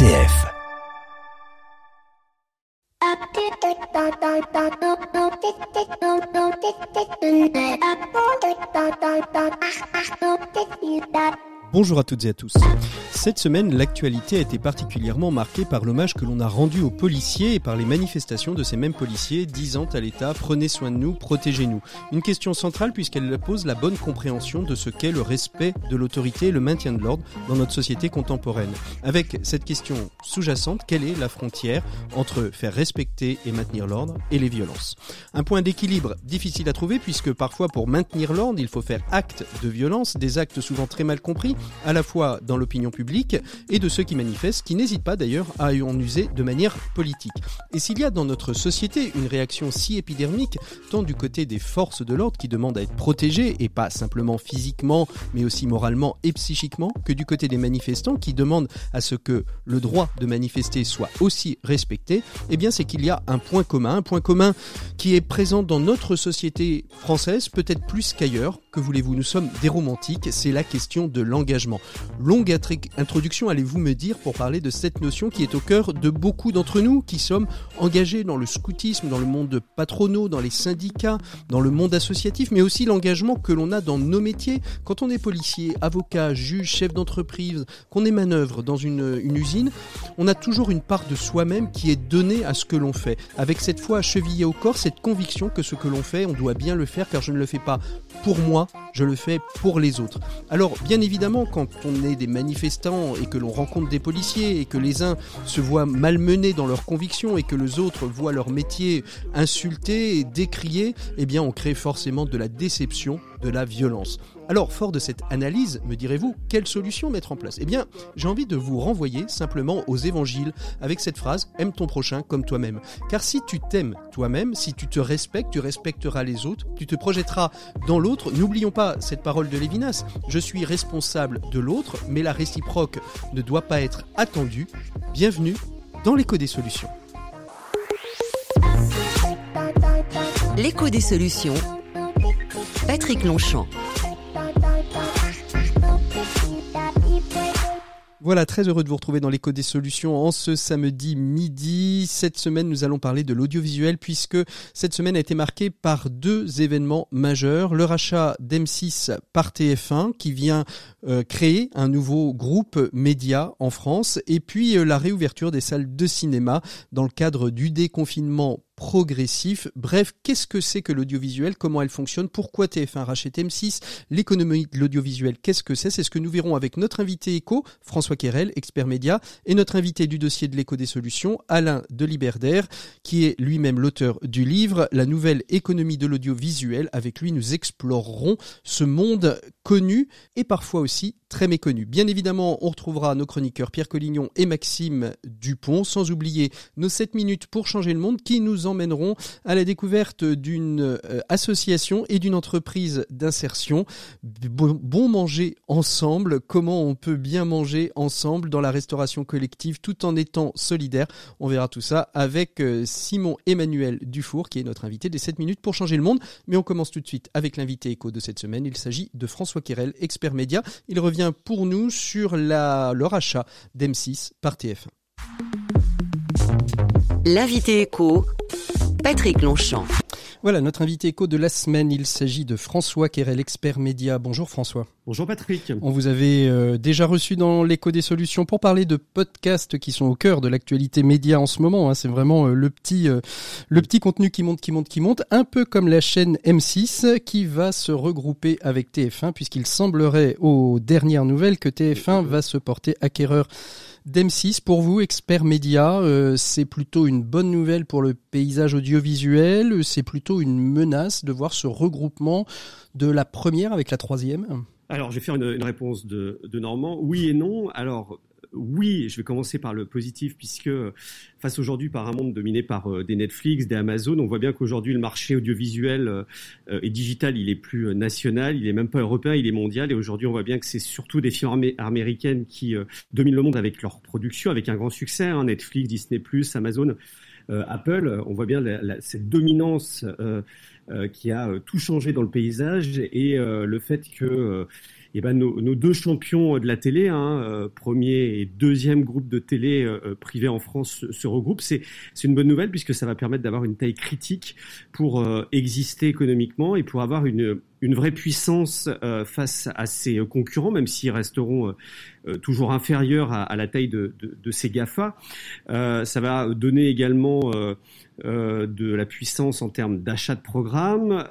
RCF. Bonjour à toutes et à tous. Cette semaine, l'actualité a été particulièrement marquée par l'hommage que l'on a rendu aux policiers et par les manifestations de ces mêmes policiers disant à l'État prenez soin de nous, protégez-nous. Une question centrale puisqu'elle pose la bonne compréhension de ce qu'est le respect de l'autorité et le maintien de l'ordre dans notre société contemporaine. Avec cette question sous-jacente, quelle est la frontière entre faire respecter et maintenir l'ordre et les violences? Un point d'équilibre difficile à trouver puisque parfois pour maintenir l'ordre, il faut faire acte de violence, des actes souvent très mal compris à la fois dans l'opinion publique et de ceux qui manifestent, qui n'hésitent pas d'ailleurs à en user de manière politique. Et s'il y a dans notre société une réaction si épidermique, tant du côté des forces de l'ordre qui demandent à être protégées, et pas simplement physiquement, mais aussi moralement et psychiquement, que du côté des manifestants qui demandent à ce que le droit de manifester soit aussi respecté, eh bien c'est qu'il y a un point commun, un point commun qui est présent dans notre société française, peut-être plus qu'ailleurs. Que voulez-vous, nous sommes des romantiques, c'est la question de l'engagement Longue introduction, allez-vous me dire, pour parler de cette notion qui est au cœur de beaucoup d'entre nous qui sommes engagés dans le scoutisme, dans le monde patronaux, dans les syndicats, dans le monde associatif, mais aussi l'engagement que l'on a dans nos métiers. Quand on est policier, avocat, juge, chef d'entreprise, qu'on est manœuvre dans une, une usine, on a toujours une part de soi-même qui est donnée à ce que l'on fait. Avec cette foi chevillée au corps, cette conviction que ce que l'on fait, on doit bien le faire car je ne le fais pas pour moi, je le fais pour les autres. Alors, bien évidemment, quand on est des manifestants et que l'on rencontre des policiers et que les uns se voient malmenés dans leurs convictions et que les autres voient leur métier insulté et décrié, eh bien, on crée forcément de la déception, de la violence. Alors, fort de cette analyse, me direz-vous, quelle solution mettre en place? Eh bien, j'ai envie de vous renvoyer simplement aux évangiles avec cette phrase Aime ton prochain comme toi-même. Car si tu t'aimes toi-même, si tu te respectes, tu respecteras les autres, tu te projetteras dans l'autre. N'oublions pas cette parole de Lévinas Je suis responsable de l'autre, mais la réciproque ne doit pas être attendue. Bienvenue dans l'écho des solutions. L'écho des solutions. Patrick Longchamp. Voilà, très heureux de vous retrouver dans l'écho des solutions en ce samedi midi. Cette semaine, nous allons parler de l'audiovisuel puisque cette semaine a été marquée par deux événements majeurs. Le rachat d'M6 par TF1 qui vient euh, créer un nouveau groupe média en France et puis euh, la réouverture des salles de cinéma dans le cadre du déconfinement progressif. Bref, qu'est-ce que c'est que l'audiovisuel? Comment elle fonctionne? Pourquoi TF1 rachète M6 L'économie de l'audiovisuel, qu'est-ce que c'est? C'est ce que nous verrons avec notre invité éco, François Querel, expert média, et notre invité du dossier de l'éco des solutions, Alain Deliberdaire, qui est lui-même l'auteur du livre La nouvelle économie de l'audiovisuel. Avec lui, nous explorerons ce monde connu et parfois aussi très méconnu. Bien évidemment, on retrouvera nos chroniqueurs Pierre Collignon et Maxime Dupont, sans oublier nos 7 minutes pour changer le monde qui nous emmèneront à la découverte d'une euh, association et d'une entreprise d'insertion. Bon, manger ensemble, comment on peut bien manger ensemble dans la restauration collective tout en étant solidaire? On verra tout ça avec euh, Simon Emmanuel Dufour qui est notre invité des 7 minutes pour changer le monde. Mais on commence tout de suite avec l'invité éco de cette semaine. Il s'agit de François Querel, expert média. Il revient pour nous sur la, leur achat d'M6 par TF1. L'invité écho, Patrick Longchamp. Voilà, notre invité écho de la semaine, il s'agit de François Querel, expert média. Bonjour François. Bonjour Patrick. On vous avait euh, déjà reçu dans l'écho des solutions pour parler de podcasts qui sont au cœur de l'actualité média en ce moment. Hein. C'est vraiment euh, le petit euh, le petit contenu qui monte, qui monte, qui monte, un peu comme la chaîne M6 qui va se regrouper avec TF1 puisqu'il semblerait aux dernières nouvelles que TF1 va se porter acquéreur d'M6. Pour vous, expert média, euh, c'est plutôt une bonne nouvelle pour le paysage audiovisuel, c'est plutôt une menace de voir ce regroupement de la première avec la troisième alors, je vais faire une, réponse de, de, Normand. Oui et non. Alors, oui, je vais commencer par le positif puisque face aujourd'hui par un monde dominé par euh, des Netflix, des Amazon, on voit bien qu'aujourd'hui le marché audiovisuel euh, et digital, il est plus euh, national, il est même pas européen, il est mondial et aujourd'hui on voit bien que c'est surtout des firmes américaines qui dominent le monde avec leur production, avec un grand succès, hein, Netflix, Disney+, Amazon. Apple, on voit bien cette dominance qui a tout changé dans le paysage et le fait que eh ben nos, nos, deux champions de la télé, hein, premier et deuxième groupe de télé privé en France se, regroupent. C'est une bonne nouvelle puisque ça va permettre d'avoir une taille critique pour exister économiquement et pour avoir une une vraie puissance euh, face à ses concurrents, même s'ils resteront euh, euh, toujours inférieurs à, la taille de, de, ces GAFA. ça va donner également de la puissance en termes d'achat de programmes.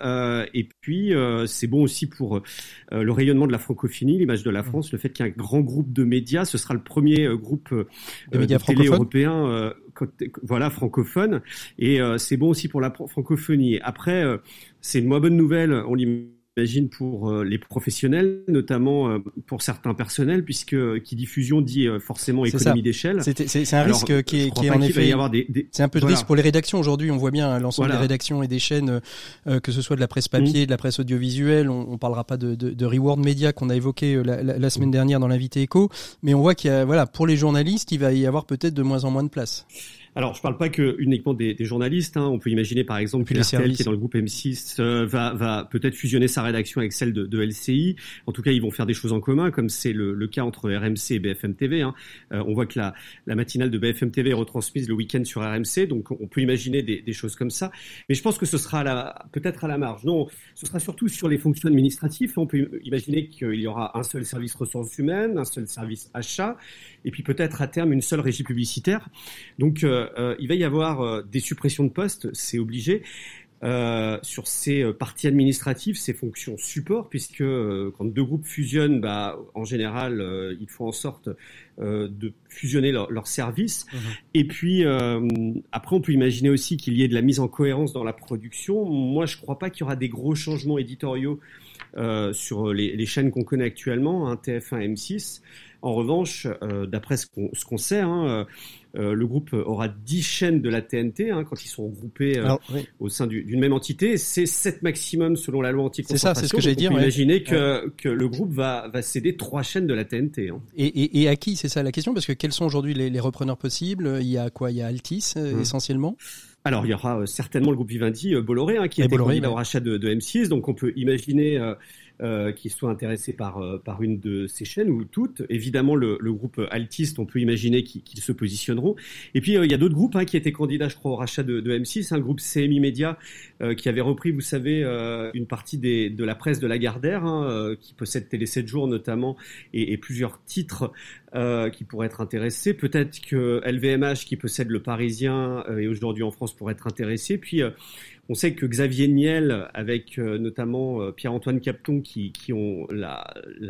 et puis, c'est bon aussi pour le rayonnement de la francophonie, l'image de la France, le fait qu'il y ait un grand groupe de médias. Ce sera le premier groupe de, médias télé européen voilà francophone et c'est bon aussi pour la francophonie. Après c'est une moins bonne nouvelle, on j'imagine pour euh, les professionnels, notamment euh, pour certains personnels, puisque euh, qui diffusion dit forcément économie d'échelle. C'est un risque qui est, qui est en effet. C'est un peu de risque pour les rédactions aujourd'hui. On voit bien hein, l'ensemble des rédactions et des chaînes, que ce soit de la presse papier, mm. de la presse audiovisuelle. On, on parlera pas de, de, de reward média qu'on a évoqué la, la, semaine dernière dans l'invité Echo, mais on voit qu'il y a voilà pour les journalistes, il va y avoir peut-être de moins en moins de place. Alors, je ne parle pas que uniquement des, des journalistes. Hein. On peut imaginer, par exemple, que RTL, qui est dans le groupe M6, euh, va, va peut-être fusionner sa rédaction avec celle de, de, LCI. En tout cas, ils vont faire des choses en commun, comme c'est le, le, cas entre RMC et BFM TV. Hein. Euh, on voit que la, la, matinale de BFM TV est retransmise le week-end sur RMC, donc on peut imaginer des, des, choses comme ça. Mais je pense que ce sera peut-être à la marge. Non, ce sera surtout sur les fonctions administratives. On peut imaginer qu'il y aura un seul service ressources humaines, un seul service achat, et puis peut-être à terme une seule régie publicitaire. Donc euh, euh, il va y avoir euh, des suppressions de postes, c'est obligé. sur ces parties administratives, ces fonctions support, puisque quand deux groupes fusionnent, bah, en général, ils font en sorte de fusionner leurs services. Mmh. Et puis, après, on peut imaginer aussi qu'il y ait de la mise en cohérence dans la production. Moi, je ne crois pas qu'il y aura des gros changements éditoriaux sur les, chaînes qu'on connaît actuellement, hein, TF1, M6. En revanche, euh, d'après ce qu'on sait, hein, euh, euh, le groupe aura 10 chaînes de la TNT hein, quand ils sont regroupés au sein d'une même entité. C'est 7 maximum selon la loi anti-concentration. C'est ça, c'est ce que j'ai dit. Imaginez que, que, le groupe va, va céder 3 chaînes de la TNT. Hein. Et, et, et, à qui C'est ça la question? Parce que quels sont aujourd'hui les, les, repreneurs possibles? Il y a quoi? Il y a Altis mmh. essentiellement? Alors, il y aura certainement le groupe Vivendi, Bolloré, hein, qui a été candidat au rachat de, de, M6. Donc, on peut imaginer euh, qui soit intéressé par, euh, par une de ces chaînes ou toutes. Évidemment, le, le groupe Altiste, on peut imaginer qu'ils se positionneront. Et puis, euh, il y a d'autres groupes hein, qui étaient candidats, je crois, au rachat de, de M6. Un groupe CMI Media qui avait repris, vous savez, une partie des, de la presse de Lagardère, hein, qui possède Télé 7 jours notamment, et, et plusieurs titres qui pourraient être intéressés. Peut-être que LVMH, qui possède Le Parisien, et aujourd'hui en France, pourrait être intéressé. Puis, on sait que Xavier Niel, avec euh, notamment euh, Pierre-Antoine Capton, qui, qui ont la,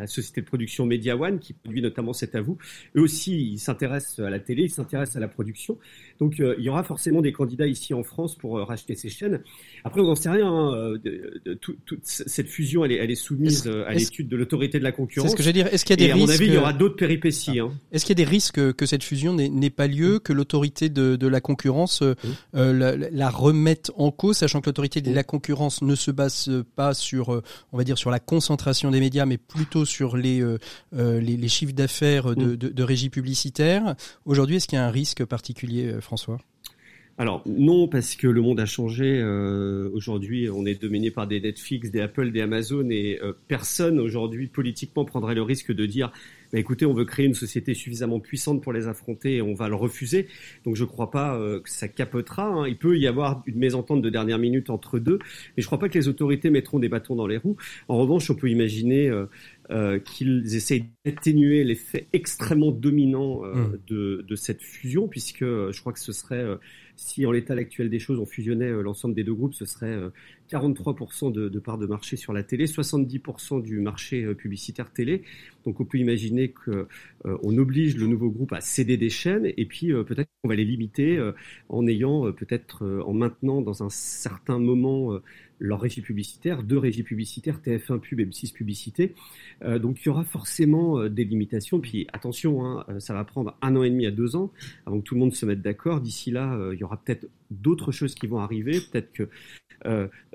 société de production Media One, qui produit notamment cet à vous, eux aussi, ils s'intéressent à la télé, ils s'intéressent à la production. Donc, euh, il y aura forcément des candidats ici en France pour racheter ces chaînes. Après, on n'en sait rien. Hein, de, toute cette fusion, elle est, elle est soumise à l'étude de l'autorité de la concurrence. C'est ce que veux dire. Est-ce qu'il y a des risques À mon avis, il y aura d'autres péripéties. Hein. Est-ce qu'il y a des risques que cette fusion n'ait pas lieu, que l'autorité de, de, la concurrence la, la, remette en cause sachant que l'autorité de la concurrence ne se base pas sur, euh, on va dire, sur la concentration des médias, mais plutôt sur les, euh, euh, les, chiffres d'affaires de, de, régie publicitaire. Aujourd'hui, est-ce qu'il y a un risque particulier, François alors non, parce que le monde a changé. aujourd'hui, on est dominé par des Netflix, des Apple, des Amazon, et personne aujourd'hui politiquement prendrait le risque de dire bah, écoutez, on veut créer une société suffisamment puissante pour les affronter et on va le refuser. Donc je ne crois pas euh, que ça capotera. Hein. Il peut y avoir une mésentente de dernière minute entre deux, mais je ne crois pas que les autorités mettront des bâtons dans les roues. En revanche, on peut imaginer euh, euh, qu'ils essayent d'atténuer l'effet extrêmement dominant mmh. de, de, cette fusion, puisque je crois que ce serait si en l'état actuel des choses on fusionnait l'ensemble des deux groupes, ce serait 43% de, de parts de marché sur la télé, 70% du marché publicitaire télé. Donc on peut imaginer qu'on euh, oblige le nouveau groupe à céder des chaînes et puis euh, peut-être qu'on va les limiter euh, en ayant peut-être en maintenant dans un certain moment leur régie publicitaire, deux régies publicitaires, TF1 Pub et M6 Publicité. donc il y aura forcément des limitations. Puis attention, hein, ça va prendre un an et demi à deux ans avant que tout le monde se mette d'accord. D'ici là, il y aura peut-être d'autres choses qui vont arriver. Peut-être que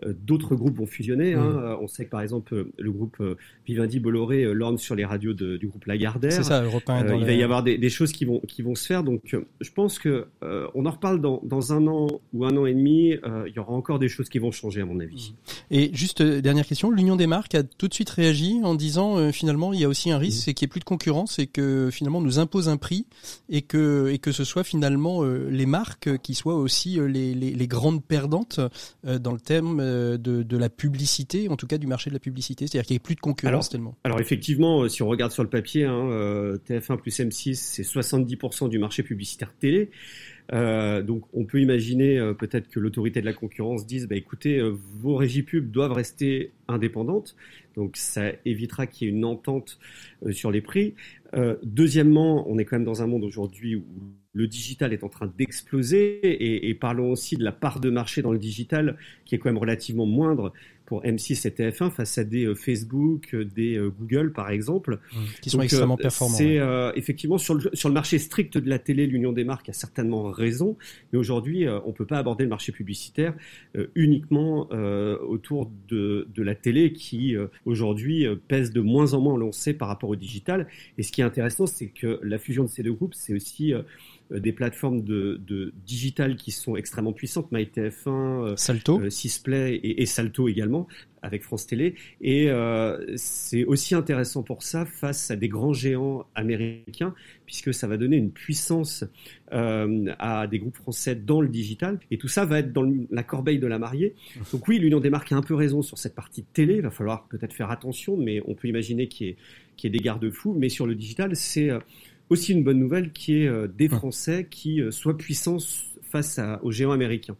d'autres groupes vont fusionner. Hein. Mm. On sait que par exemple le groupe Vivendi Bolloré lorne sur les radios du groupe Lagardère. C'est ça, il va y avoir des, choses qui vont qui vont se faire. Donc, je pense que on en reparle dans, dans un an ou un an et demi. il y aura encore des choses qui vont changer à mon avis. Et juste dernière question, l'Union des marques a tout de suite réagi en disant finalement il y a aussi un risque, c'est qu'il n'y ait plus de concurrence et que finalement on nous impose un prix et que et que ce soit finalement les marques qui soient aussi les, les, les grandes perdantes dans le thème de, de la publicité, en tout cas du marché de la publicité, c'est-à-dire qu'il n'y ait plus de concurrence tellement. Alors effectivement, si on regarde sur le papier, hein, euh, TF1 plus M6, c'est 70% du marché publicitaire télé. Euh, donc on peut imaginer euh, peut-être que l'autorité de la concurrence dise bah, écoutez, vos régies pubs doivent rester indépendantes. Donc ça évitera qu'il y ait une entente sur les prix. deuxièmement, on est quand même dans un monde aujourd'hui où le digital est en train d'exploser et, et, parlons aussi de la part de marché dans le digital qui est quand même relativement moindre pour M6 et TF1 face à des euh, Facebook, euh, des euh, Google par exemple, mmh, qui sont extrêmement performants. C'est effectivement sur le, sur le marché strict de la télé, l'Union des marques a certainement raison, mais aujourd'hui on peut pas aborder le marché publicitaire uniquement autour de, de la télé qui aujourd'hui pèse de moins en moins, on le sait, par rapport au digital. Et ce qui est intéressant, c'est que la fusion de ces deux groupes, c'est aussi euh, des plateformes de, de digital qui sont extrêmement puissantes, MyTF1, euh, Salto, euh, Sisplay et, et, Salto également avec France Télé. Et c'est aussi intéressant pour ça face à des grands géants américains, puisque ça va donner une puissance à des groupes français dans le digital. Et tout ça va être dans la corbeille de la mariée. Donc oui, l'Union des marques a un peu raison sur cette partie de télé. Il va falloir peut-être faire attention, mais on peut imaginer qu'il y ait, qu'il y ait des garde-fous. Mais sur le digital, c'est aussi une bonne nouvelle qui est euh, des Français qui euh, soient puissants face aux géants américains.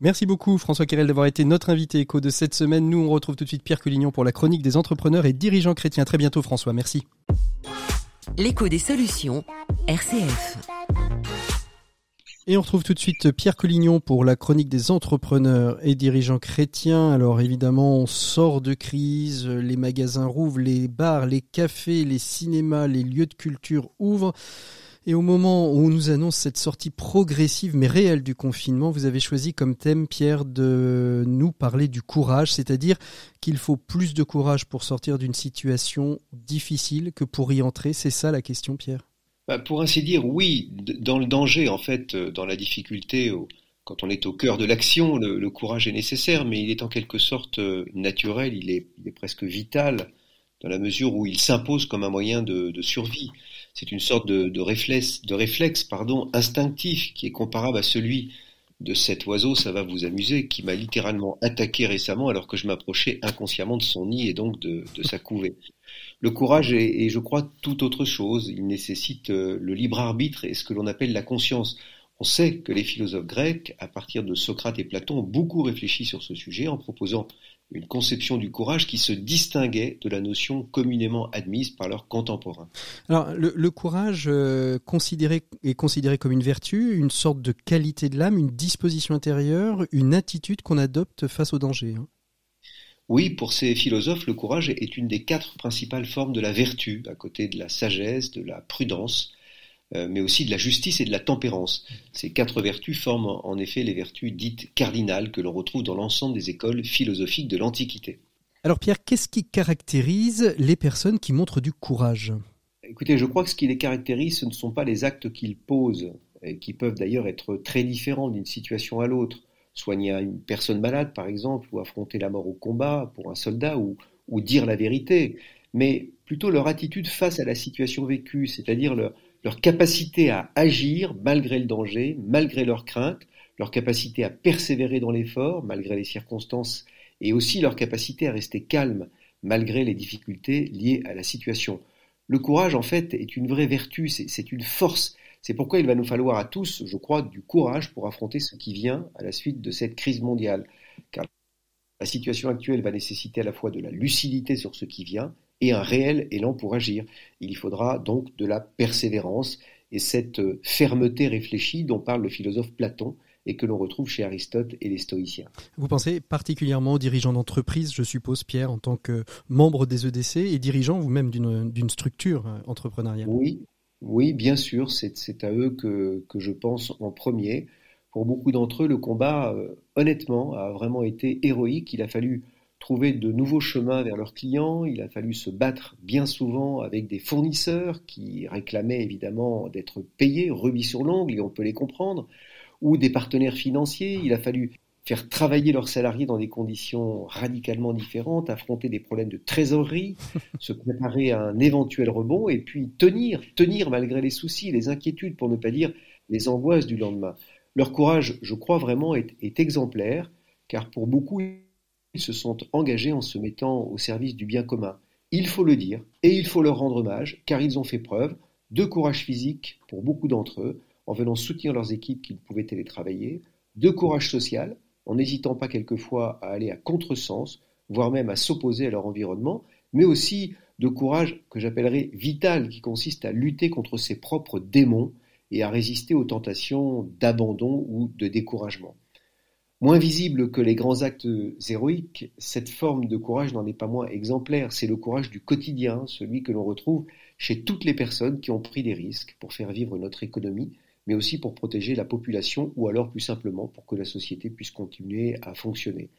Merci beaucoup François Querel d'avoir été notre invité éco de cette semaine. Nous on retrouve tout de suite Pierre Collignon pour la chronique des entrepreneurs et dirigeants chrétiens. Très bientôt François, merci. L'écho des solutions, RCF. Et on retrouve tout de suite Pierre Collignon pour la chronique des entrepreneurs et dirigeants chrétiens. Alors évidemment, on sort de crise, les magasins rouvrent, les bars, les cafés, les cinémas, les lieux de culture ouvrent. Et au moment où on nous annonce cette sortie progressive mais réelle du confinement, vous avez choisi comme thème, Pierre, de nous parler du courage, c'est-à-dire qu'il faut plus de courage pour sortir d'une situation difficile que pour y entrer. C'est ça la question, Pierre? Bah, pour ainsi dire, oui, dans le danger, en fait, euh, dans la difficulté, quand on est au cœur de l'action, le, courage est nécessaire, mais il est en quelque sorte euh, naturel, il est, presque vital, dans la mesure où il s'impose comme un moyen de, survie. C'est une sorte de, réflexe, pardon, instinctif qui est comparable à celui de cet oiseau, ça va vous amuser, qui m'a littéralement attaqué récemment alors que je m'approchais inconsciemment de son nid et donc de sa couvée. Le courage est, je crois, tout autre chose. Il nécessite euh, le libre arbitre et ce que l'on appelle la conscience. On sait que les philosophes grecs, à partir de Socrate et Platon, ont beaucoup réfléchi sur ce sujet en proposant une conception du courage qui se distinguait de la notion communément admise par leurs contemporains. Alors, le, courage euh, considéré, est considéré comme une vertu, une sorte de qualité de l'âme, une disposition intérieure, une attitude qu'on adopte face au danger. Hein. Oui, pour ces philosophes, le courage est une des quatre principales formes de la vertu, à côté de la sagesse, de la prudence, euh, mais aussi de la justice et de la tempérance. Ces quatre vertus forment en effet les vertus dites cardinales que l'on retrouve dans l'ensemble des écoles philosophiques de l'Antiquité. Alors Pierre, qu'est-ce qui caractérise les personnes qui montrent du courage? Écoutez, je crois que ce qui les caractérise, ce ne sont pas les actes qu'ils posent, et qui peuvent d'ailleurs être très différents d'une situation à l'autre soigner une personne malade, par exemple, ou affronter la mort au combat pour un soldat, ou, dire la vérité, mais plutôt leur attitude face à la situation vécue, c'est-à-dire leur, leur capacité à agir malgré le danger, malgré leurs craintes, leur capacité à persévérer dans l'effort malgré les circonstances, et aussi leur capacité à rester calme malgré les difficultés liées à la situation. Le courage, en fait, est une vraie vertu, c'est une force, c'est pourquoi il va nous falloir à tous, je crois, du courage pour affronter ce qui vient à la suite de cette crise mondiale. Car la situation actuelle va nécessiter à la fois de la lucidité sur ce qui vient et un réel élan pour agir. Il y faudra donc de la persévérance et cette fermeté réfléchie dont parle le philosophe Platon et que l'on retrouve chez Aristote et les stoïciens. Vous pensez particulièrement aux dirigeants d'entreprise, je suppose, Pierre, en tant que membre des EDC et dirigeant vous-même d'une structure euh, entrepreneuriale? Oui, oui, bien sûr, c'est à eux que, je pense en premier. Pour beaucoup d'entre eux, le combat, euh, honnêtement, a vraiment été héroïque. Il a fallu trouver de nouveaux chemins vers leurs clients, il a fallu se battre bien souvent avec des fournisseurs qui réclamaient évidemment d'être payés rubis sur l'ongle, et on peut les comprendre, ou des partenaires financiers, il a fallu faire travailler leurs salariés dans des conditions radicalement différentes, affronter des problèmes de trésorerie, se préparer à un éventuel rebond, et puis tenir, tenir malgré les soucis, les inquiétudes, pour ne pas dire les angoisses du lendemain. Leur courage, je crois vraiment, est, est exemplaire, car pour beaucoup, ils se sont engagés en se mettant au service du bien commun. Il faut le dire, et il faut leur rendre hommage, car ils ont fait preuve de courage physique pour beaucoup d'entre eux, en venant soutenir leurs équipes qui ne pouvaient télétravailler, de courage social, en n'hésitant pas quelquefois à aller à contresens, voire même à s'opposer à leur environnement, mais aussi de courage que j'appellerais vital, qui consiste à lutter contre ses propres démons et à résister aux tentations d'abandon ou de découragement. Moins visible que les grands actes héroïques, cette forme de courage n'en est pas moins exemplaire. C'est le courage du quotidien, celui que l'on retrouve chez toutes les personnes qui ont pris des risques pour faire vivre notre économie, mais aussi pour protéger la population ou alors plus simplement pour que la société puisse continuer à fonctionner.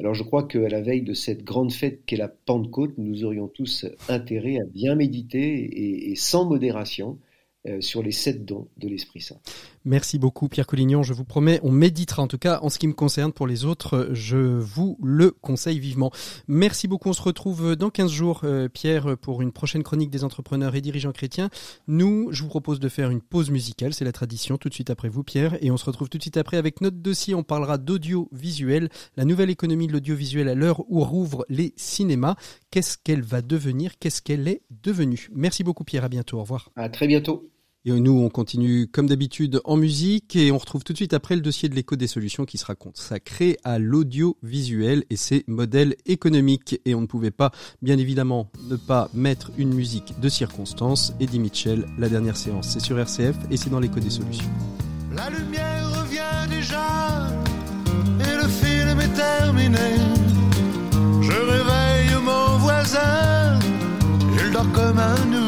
Alors je crois qu'à la veille de cette grande fête qu'est la Pentecôte, nous aurions tous intérêt à bien méditer et, sans modération euh, sur les sept dons de l'Esprit Saint. Merci beaucoup Pierre Collignon, je vous promets, on méditera en tout cas en ce qui me concerne, pour les autres, je vous le conseille vivement. Merci beaucoup, on se retrouve dans 15 jours euh, Pierre pour une prochaine chronique des entrepreneurs et dirigeants chrétiens. Nous, je vous propose de faire une pause musicale, c'est la tradition, tout de suite après vous Pierre, et on se retrouve tout de suite après avec notre dossier, on parlera d'audiovisuel, la nouvelle économie de l'audiovisuel à l'heure où rouvrent les cinémas, qu'est-ce qu'elle va devenir, qu'est-ce qu'elle est devenue? Merci beaucoup Pierre, à bientôt, au revoir. À très bientôt. Et nous, on continue comme d'habitude en musique et on retrouve tout de suite après le dossier de l'écho des solutions qui sera consacré à l'audiovisuel et ses modèles économiques. Et on ne pouvait pas, bien évidemment, ne pas mettre une musique de circonstance. Eddie Mitchell, la dernière séance, c'est sur RCF et c'est dans l'écho des solutions. La lumière revient déjà et le film est terminé. Je réveille mon voisin, il dort comme un.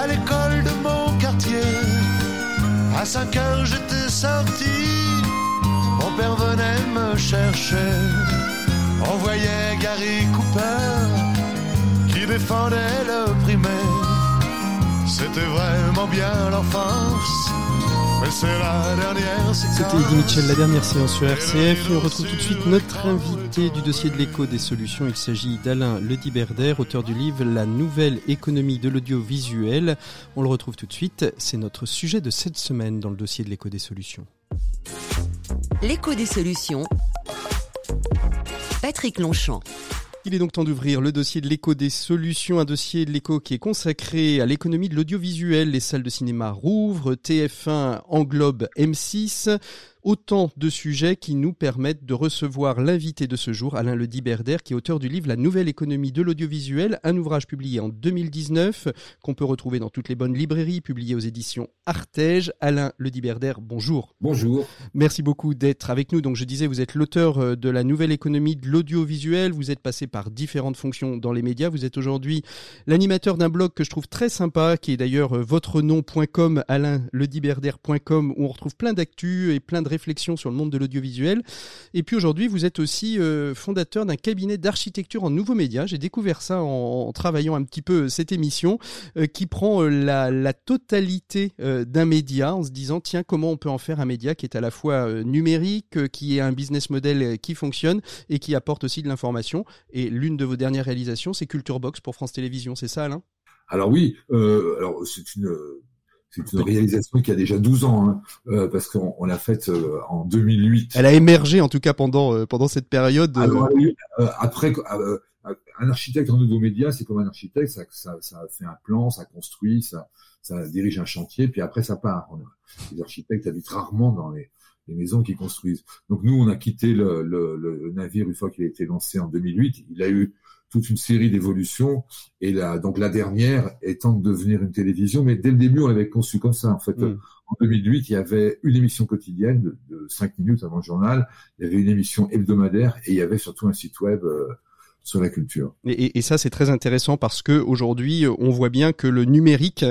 à l'école de mon quartier. À 5 heures j'étais sorti, mon père venait me chercher. On voyait Gary Cooper qui défendait le primaire. C'était vraiment bien l'enfance, C'était Eddie Mitchell, la dernière séance sur RCF. Et on retrouve tout de suite notre invité du dossier de l'écho des solutions. Il s'agit d'Alain Lediberder, auteur du livre La nouvelle économie de l'audiovisuel. On le retrouve tout de suite. C'est notre sujet de cette semaine dans le dossier de l'écho des solutions. L'écho des solutions. Patrick Longchamp. Il est donc temps d'ouvrir le dossier de l'écho des solutions, un dossier de l'écho qui est consacré à l'économie de l'audiovisuel. Les salles de cinéma rouvrent, TF1 englobe M6. Autant de sujets qui nous permettent de recevoir l'invité de ce jour, Alain Le Berder, qui est auteur du livre La nouvelle économie de l'audiovisuel, un ouvrage publié en 2019, qu'on peut retrouver dans toutes les bonnes librairies, publié aux éditions Artege. Alain Le Berder, bonjour. Bonjour. Merci beaucoup d'être avec nous. Donc je disais, vous êtes l'auteur euh, de La nouvelle économie de l'audiovisuel, vous êtes passé par différentes fonctions dans les médias, vous êtes aujourd'hui l'animateur d'un blog que je trouve très sympa, qui est d'ailleurs euh, votre nom.com, alainlediberder.com, où on retrouve plein d'actu et plein de réflexion sur le monde de l'audiovisuel. Et puis aujourd'hui, vous êtes aussi fondateur d'un cabinet d'architecture en nouveaux médias. J'ai découvert ça en, travaillant un petit peu cette émission, qui prend la, totalité d'un média en se disant tiens comment on peut en faire un média qui est à la fois numérique, qui est un business model qui fonctionne et qui apporte aussi de l'information. Et l'une de vos dernières réalisations, c'est Culture Box pour France Télévisions, c'est ça Alain? Alors oui, euh, alors c'est une c'est une réalisation qui a déjà 12 ans, hein, euh, parce qu'on l'a faite euh, en 2008. Elle a émergé en tout cas pendant pendant cette période. Alors, après, un architecte en nouveau média, c'est comme un architecte, ça, ça, ça, fait un plan, ça construit, ça, ça dirige un chantier, puis après ça part. Les architectes habitent rarement dans les, les maisons qu'ils construisent. Donc nous, on a quitté le, le, le navire une fois qu'il a été lancé en 2008. Il a eu toute une série d'évolutions et la, donc la dernière étant de devenir une télévision, mais dès le début on l'avait conçu comme ça. En fait, mm. en 2008, il y avait une émission quotidienne de, de 5 minutes avant le journal, il y avait une émission hebdomadaire et il y avait surtout un site web euh, sur la culture. Et, ça, c'est très intéressant parce que aujourd'hui, on voit bien que le numérique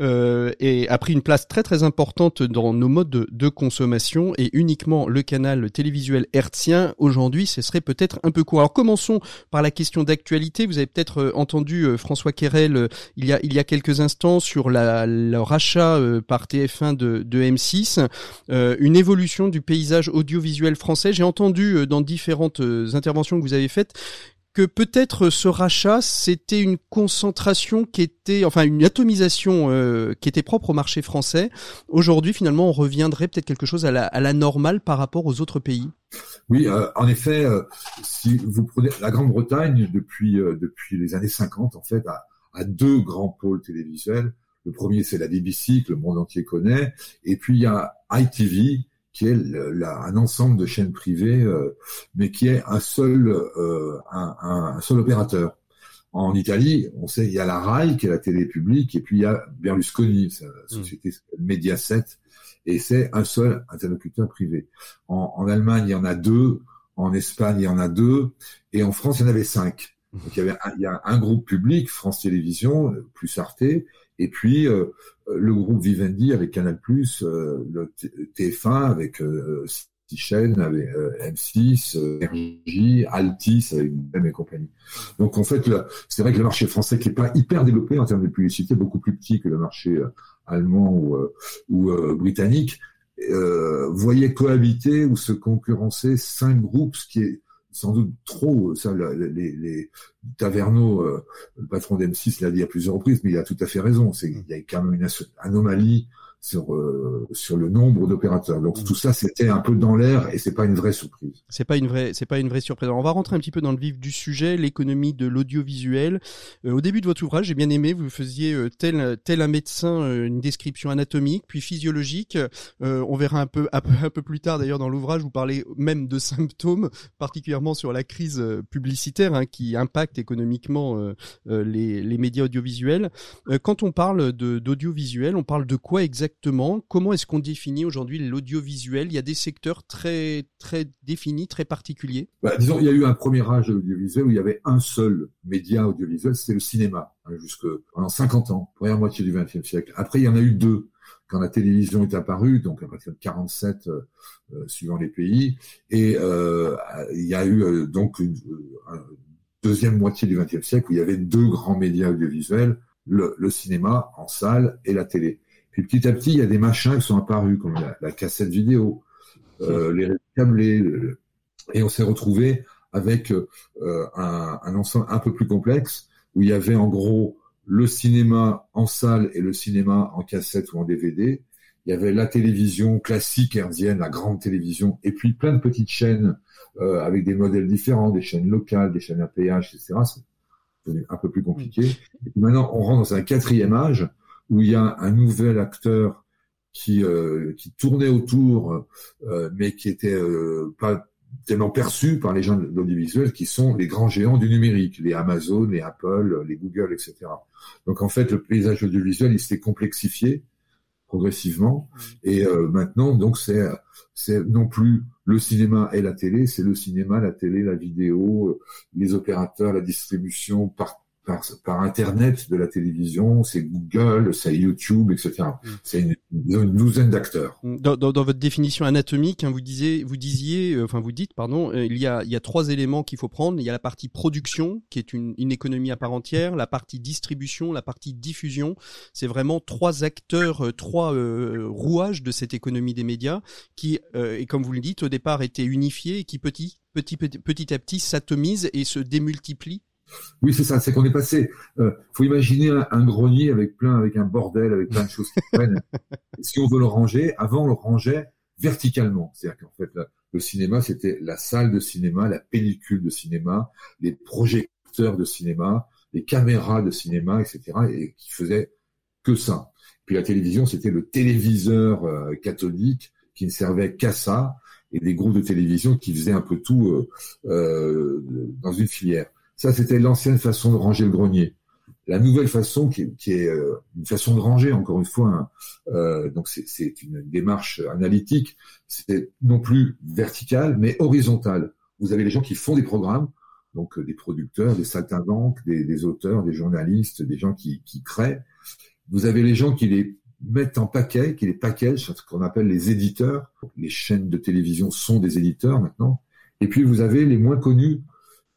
euh, est, a pris une place très très importante dans nos modes de, de consommation et uniquement le canal télévisuel hertzien aujourd'hui, ce serait peut-être un peu court. Alors commençons par la question d'actualité. Vous avez peut-être euh, entendu euh, François Querel euh, il y a il y a quelques instants sur la, le rachat par TF1 de, de M6, une évolution du paysage audiovisuel français. J'ai entendu dans différentes interventions que vous avez faites que peut-être ce rachat, c'était une concentration qui était, enfin une atomisation euh, qui était propre au marché français. Aujourd'hui, finalement, on reviendrait peut-être quelque chose à la, normale par rapport aux autres pays. Oui, euh, en effet, euh, si vous prenez la Grande-Bretagne depuis depuis les années 50, en fait, a, deux grands pôles télévisuels. Le premier, c'est la BBC que le monde entier connaît, et puis il y a ITV qui est un ensemble de chaînes privées, euh, mais qui est un seul, euh, un, un, seul opérateur. En Italie, on sait, il y a la RAI, qui est la télé publique, et puis il y a Berlusconi, sa hmm. société Mediaset, et c'est un seul interlocuteur privé. En, en, Allemagne, il y en a deux, en Espagne, il y en a deux, et en France, il y en avait cinq. Hmm. Donc il y avait un, il y a un groupe public, France Télévisions, plus Arte, et puis euh, le groupe Vivendi avec Canal+, euh, le TF1 avec euh, chaînes, avec euh, M6, RJ, Altis avec même et compagnie. Donc en fait, c'est vrai que le marché français qui est pas hyper développé en termes de publicité, beaucoup plus petit que le marché allemand ou, ou britannique, voyait cohabiter ou se concurrencer cinq groupes, ce qui est sans doute trop. Ça, les, les Taverneau, euh, le patron d'M6, l'a dit à plusieurs reprises, mais il a tout à fait raison. C'est il y a quand même une anomalie sur euh, sur le nombre d'opérateurs. Donc tout ça c'était un peu dans l'air et c'est pas une vraie surprise. C'est pas une vraie c'est pas une vraie surprise. on va rentrer un petit peu dans le vif du sujet, l'économie de l'audiovisuel. Euh, au début de votre ouvrage, j'ai bien aimé, vous faisiez euh, tel tel un médecin une description anatomique puis physiologique. on verra un peu, un peu un peu plus tard d'ailleurs dans l'ouvrage, vous parlez même de symptômes, particulièrement sur la crise publicitaire hein, qui impacte économiquement les les médias audiovisuels. quand on parle de d'audiovisuel, on parle de quoi exactement? Exactement Comment est-ce qu'on définit aujourd'hui l'audiovisuel? Il y a des secteurs très très définis, très particuliers. Bah, disons, il y a eu un premier âge de l'audiovisuel où il y avait un seul média audiovisuel, c'était le cinéma, hein, jusque pendant 50 ans, première moitié du XXe siècle. Après, il y en a eu deux quand la télévision est apparue, donc à partir de 47 euh, euh, suivant les pays, et euh, il y a eu donc une, deuxième moitié du XXe siècle où il y avait deux grands médias audiovisuels, le, cinéma en salle et la télé. Puis petit à petit, il y a des machins qui sont apparus, comme la, cassette vidéo, euh, les câblés, et on s'est retrouvé avec euh, un, un, ensemble un peu plus complexe, où il y avait en gros le cinéma en salle et le cinéma en cassette ou en DVD. Il y avait la télévision classique herzienne, la grande télévision, et puis plein de petites chaînes euh, avec des modèles différents, des chaînes locales, des chaînes à péage, etc. C'est un peu plus compliqué. Et maintenant, on rentre dans un quatrième âge où il y a un nouvel acteur qui, euh, qui tournait autour, euh, mais qui était euh, pas tellement perçu par les gens de l'audiovisuel, qui sont les grands géants du numérique, les Amazon, les Apple, les Google, etc. Donc en fait, le paysage audiovisuel, il s'est complexifié progressivement, et maintenant, donc c'est c'est non plus le cinéma et la télé, c'est le cinéma, la télé, la vidéo, les opérateurs, la distribution par par, par Internet de la télévision, c'est Google, c'est YouTube, etc. Mm. C'est une, une, douzaine d'acteurs. Mm. Dans, dans, dans, votre définition anatomique, hein, vous disiez, vous disiez, euh, enfin vous dites, pardon, euh, il y a, il y a trois éléments qu'il faut prendre. Il y a la partie production, qui est une, une économie à part entière, la partie distribution, la partie diffusion. C'est vraiment trois acteurs, euh, trois rouages de cette économie des médias qui, et comme vous le dites, au départ étaient unifiés et qui petit, petit, petit, petit à petit s'atomisent et se démultiplient oui, c'est ça. C'est qu'on est passé. Euh, faut imaginer un, grenier avec plein, avec un bordel, avec plein de choses qui prennent. si on veut le ranger, avant on le rangeait verticalement. C'est-à-dire qu'en fait, le cinéma, c'était la salle de cinéma, la pellicule de cinéma, les projecteurs de cinéma, les caméras de cinéma, etc. Et qui faisait que ça. Puis la télévision, c'était le téléviseur euh, catholique qui ne servait qu'à ça, et des groupes de télévision qui faisaient un peu tout euh, euh dans une filière. Ça, c'était l'ancienne façon de ranger le grenier. La nouvelle façon, qui, est euh, une façon de ranger, encore une fois, hein, euh, donc c'est une démarche analytique, c'est non plus verticale, mais horizontale. Vous avez les gens qui font des programmes, donc euh, des producteurs, des saltimbanques, des, des auteurs, des journalistes, des gens qui, créent. Vous avez les gens qui les mettent en paquet, qui les packagent, ce qu'on appelle les éditeurs. Les chaînes de télévision sont des éditeurs maintenant. Et puis vous avez les moins connus,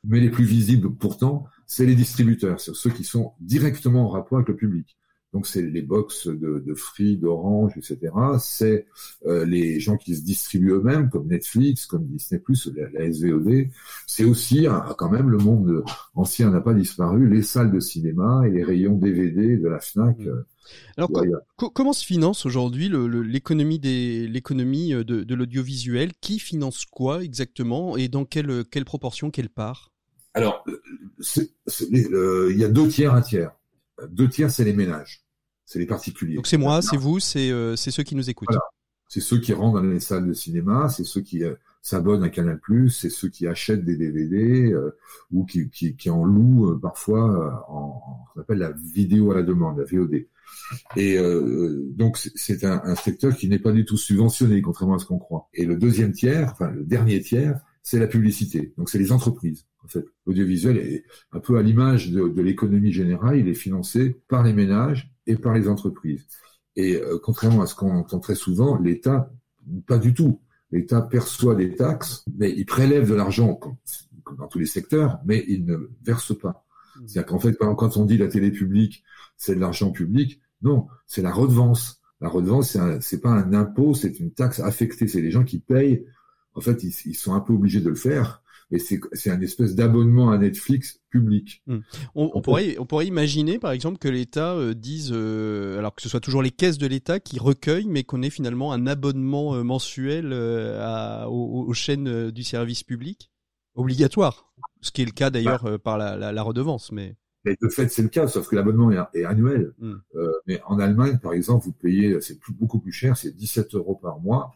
mais les plus visibles pourtant, c'est les distributeurs, c'est ceux qui sont directement en rapport avec le public. Donc c'est les box de, de Free, d'Orange, etc. C'est euh, les gens qui se distribuent eux-mêmes, comme Netflix, comme Disney+, la, la SVOD. C'est aussi, hein, quand même, le monde ancien n'a pas disparu, les salles de cinéma et les rayons DVD de la Fnac. Mmh. Euh, Alors comment se finance aujourd'hui l'économie des l'économie euh, de, de l'audiovisuel? Qui finance quoi exactement? Et dans quelle quelle proportion, quelle part? Alors, il y a deux tiers, un tiers. Deux tiers, c'est les ménages, c'est les particuliers. Donc c'est moi, c'est vous, c'est euh, c'est ceux qui nous écoutent. Voilà. C'est ceux qui rentrent dans les salles de cinéma, c'est ceux qui euh, s'abonnent à Canal+, c'est ceux qui achètent des DVD euh, ou qui, qui, qui, en louent parfois en, ce qu'on appelle la vidéo à la demande, la VOD. Et donc c'est un, un, secteur qui n'est pas du tout subventionné, contrairement à ce qu'on croit. Et le deuxième tiers, enfin le dernier tiers, c'est la publicité. Donc c'est les entreprises. En fait, l'audiovisuel est un peu à l'image de, de l'économie générale, il est financé par les ménages et par les entreprises. Et euh, contrairement à ce qu'on entend très souvent, l'État, pas du tout. L'État perçoit des taxes, mais il prélève de l'argent, comme, dans tous les secteurs, mais il ne verse pas. Mmh. C'est-à-dire qu'en fait, quand on dit la télé publique, c'est de l'argent public, non, c'est la redevance. La redevance, c'est pas un impôt, c'est une taxe affectée. C'est les gens qui payent. En fait, ils, ils sont un peu obligés de le faire mais c'est un espèce d'abonnement à Netflix public. Hmm. On, pourrait, on pourrait imaginer, par exemple, que l'État euh, dise, euh, alors que ce soit toujours les caisses de l'État qui recueillent, mais qu'on ait finalement un abonnement euh, mensuel à, aux, chaînes du service public obligatoire, ce qui est le cas d'ailleurs bah. par la, la, la, redevance, mais. Mais de fait, c'est le cas, sauf que l'abonnement est, annuel. Hmm. Euh, mais en Allemagne, par exemple, vous payez, c'est beaucoup plus cher, c'est 17 euros par mois.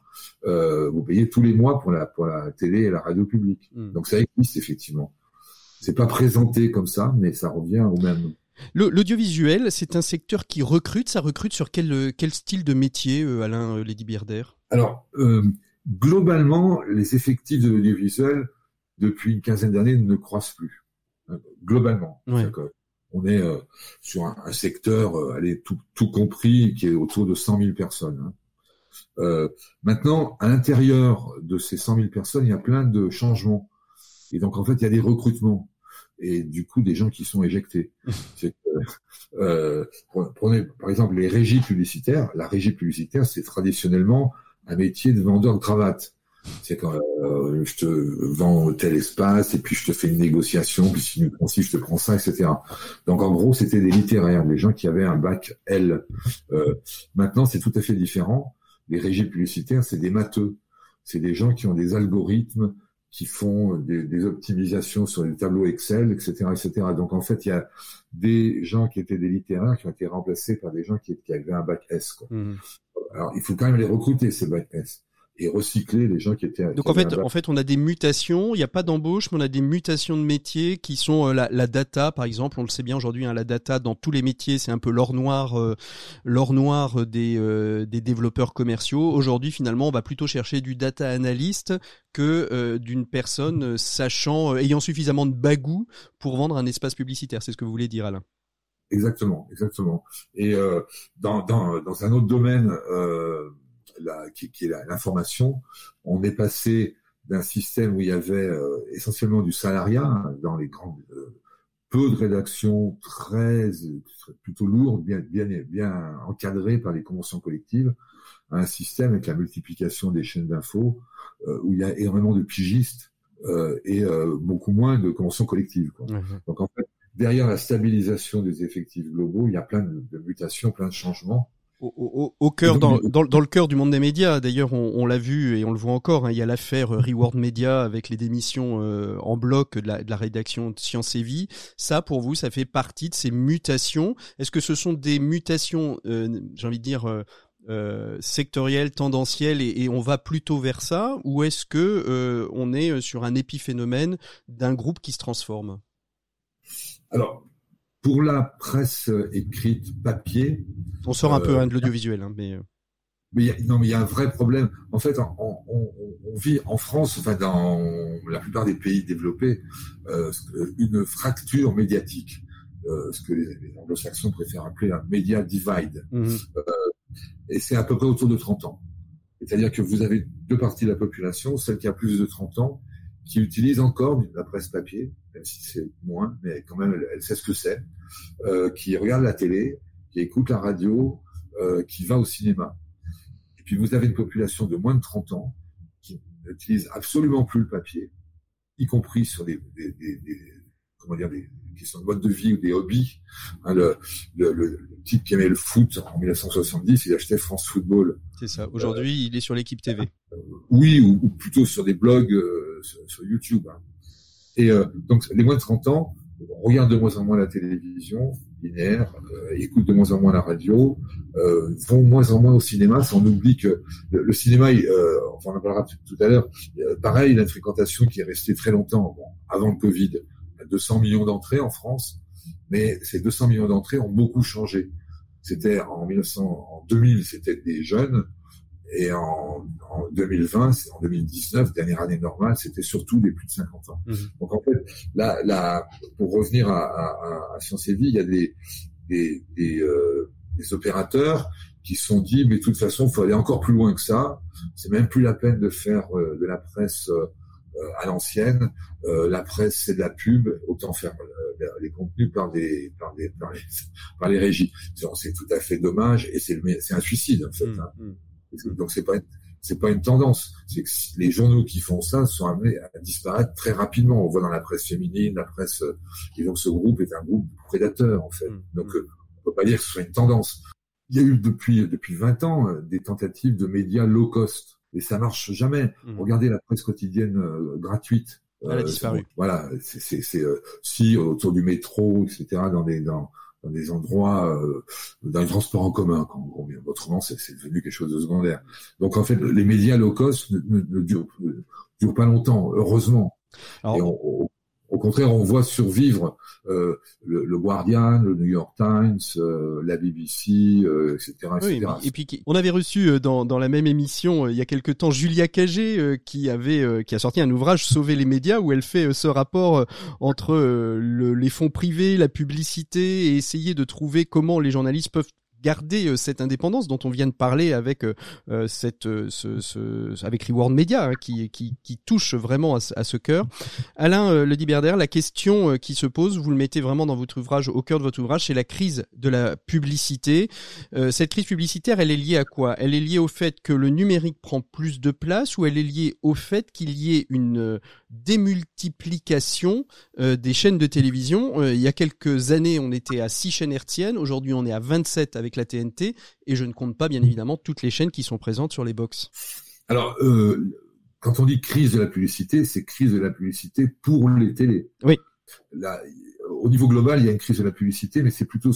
Euh, vous payez tous les mois pour la pour la télé et la radio publique. Hmm. Donc ça existe effectivement. C'est pas présenté comme ça, mais ça revient au même. L'audiovisuel, c'est un secteur qui recrute. Ça recrute sur quel quel style de métier, euh, Alain euh, Lady Bierder? Alors globalement, les effectifs de l'audiovisuel depuis une quinzaine d'années ne croissent plus globalement. On est euh, sur un, secteur, euh, allez, tout, tout, compris, qui est autour de 100 000 personnes. Hein. Euh, maintenant, à l'intérieur de ces 100 000 personnes, il y a plein de changements. Et donc, en fait, il y a des recrutements. Et du coup, des gens qui sont éjectés. euh, prenez, par exemple, les régies publicitaires. La régie publicitaire, c'est traditionnellement un métier de vendeur de cravate. C'est quand euh, je te vends tel espace et puis je te fais une négociation, puis si tu me prends ci, je te prends ça, etc. Donc en gros, c'était des littéraires, des gens qui avaient un bac L. Euh, maintenant, c'est tout à fait différent. Les régies publicitaires, c'est des matheux. C'est des gens qui ont des algorithmes, qui font des, des, optimisations sur les tableaux Excel, etc., etc. Donc en fait, il y a des gens qui étaient des littéraires qui ont été remplacés par des gens qui, qui avaient un bac S. Quoi. Mmh. Alors il faut quand même les recruter ces bac S. et recycler les gens qui étaient. Donc en fait, en fait, on a des mutations. Il n'y a pas d'embauche, mais on a des mutations de métiers qui sont euh, la, la, data, par exemple. On le sait bien aujourd'hui, hein, la data dans tous les métiers, c'est un peu l'or noir, euh, l'or noir des euh, des développeurs commerciaux. Aujourd'hui, finalement, on va plutôt chercher du data analyst que d'une personne sachant, ayant suffisamment de bagou pour vendre un espace publicitaire. C'est ce que vous voulez dire, Alain? Exactement, exactement. Et dans, dans, dans un autre domaine la, qui, qui, est l'information, on est passé d'un système où il y avait euh, essentiellement du salariat hein, dans les grandes euh, peu de rédactions très, plutôt lourdes, bien bien bien encadrées par les conventions collectives, à un système avec la multiplication des chaînes d'infos euh, où il y a énormément de pigistes et beaucoup moins de conventions collectives. Quoi. Donc en fait, derrière la stabilisation des effectifs globaux, il y a plein de, de mutations, plein de changements au, cœur, dans, dans, le cœur du monde des médias. D'ailleurs, on, l'a vu et on le voit encore. Hein, il y a l'affaire Reward Media avec les démissions euh, en bloc de la, de la, rédaction de Science et Vie. Ça, pour vous, ça fait partie de ces mutations. Est-ce que ce sont des mutations, euh, j'ai envie de dire, euh, sectorielles, tendancielles, et, et, on va plutôt vers ça, ou est-ce que on est sur un épiphénomène d'un groupe qui se transforme? Alors, pour la presse écrite papier, on sort un peu hein, de l'audiovisuel, hein, mais. Euh. Mais non, mais il y a un vrai problème. En fait, on, on, on, vit en France, enfin dans la plupart des pays développés, euh, une fracture médiatique, euh, ce que les, les anglo-saxons préfèrent appeler un media divide. Mmh. Euh, et c'est à peu près autour de 30 ans. C'est-à-dire que vous avez deux parties de la population, celle qui a plus de 30 ans, qui utilise encore la presse papier, même si c'est moins, mais quand même elle, sait ce que c'est, euh, qui regarde la télé, qui écoute la radio, euh, qui va au cinéma. Et puis vous avez une population de moins de 30 ans qui n'utilise absolument plus le papier, y compris sur des, des, des, des comment dire, des questions de mode de vie ou des hobbies. Hein, le, le, le, type qui aimait le foot en 1970, il achetait France Football. C'est ça. Aujourd'hui, euh, il est sur l'équipe TV. Euh, oui, ou, ou, plutôt sur des blogs euh, sur, sur, YouTube. Hein. Et euh, donc, les moins de 30 ans regardent de moins en moins la télévision linéaire, euh, écoutent de moins en moins la radio, euh, vont moins en moins au cinéma. On oublie que le, le cinéma, euh, enfin on en parlera tout, à l'heure, pareil, il a une fréquentation qui est restée très longtemps bon, avant le Covid. 200 millions d'entrées en France, mais ces 200 millions d'entrées ont beaucoup changé. C'était en 1900, en 2000, c'était des jeunes, et en, en 2020, en 2019, dernière année normale, c'était surtout des plus de 50 ans. Mmh. Donc en fait, là, là, pour revenir à, à, à Sciences et Vie, il y a des, des, des, euh, des opérateurs qui se sont dit, mais de toute façon, il faut aller encore plus loin que ça. C'est même plus la peine de faire euh, de la presse euh, à l'ancienne. Euh, la presse, c'est de la pub, autant faire euh, les contenus par des par des par les, par les régies. C'est tout à fait dommage et c'est c'est un suicide en fait. Mmh, hein. Mmh. Donc c'est pas c'est pas une tendance. C'est que les journaux qui font ça sont amenés à disparaître très rapidement. On voit dans la presse féminine, la presse, et donc ce groupe est un groupe prédateur en fait. Mmh, donc on peut pas dire que ce soit une tendance. Il y a eu depuis depuis 20 ans des tentatives de médias low cost et ça marche jamais. Mmh. Regardez la presse quotidienne euh, gratuite. Elle a euh, disparu. Voilà, c'est euh, si autour du métro, etc., dans des dans, dans des endroits, euh, dans les transports en commun. Quand, autrement, c'est devenu quelque chose de secondaire. Donc en fait, les médias low cost ne, ne, ne, durent, ne durent, pas longtemps, heureusement. Alors, et on, au contraire, on voit survivre euh, le, le, Guardian, le New York Times, euh, la BBC, euh, etc., etc. Oui, et puis on avait reçu euh, dans, dans la même émission euh, il y a quelque temps Julia Cagé euh, qui avait qui a sorti un ouvrage Sauver les médias où elle fait ce rapport entre le, les fonds privés, la publicité et essayer de trouver comment les journalistes peuvent garder euh, cette indépendance dont on vient de parler avec euh, euh, cette ce, ce, avec Reward Media hein, qui, qui, touche vraiment à, ce cœur. Alain Diberder, la question qui se pose, vous le mettez vraiment dans votre ouvrage, au cœur de votre ouvrage, c'est la crise de la publicité. cette crise publicitaire, elle est liée à quoi? Elle est liée au fait que le numérique prend plus de place ou elle est liée au fait qu'il y ait une démultiplication des chaînes de télévision. il y a quelques années, on était à 6 chaînes hertziennes, aujourd'hui on est à 27 avec la TNT, et je ne compte pas bien évidemment toutes les chaînes qui sont présentes sur les box. Alors, euh, quand on dit crise de la publicité, c'est crise de la publicité pour les télés. Oui. Là, au niveau global, il y a une crise de la publicité, mais c'est plutôt,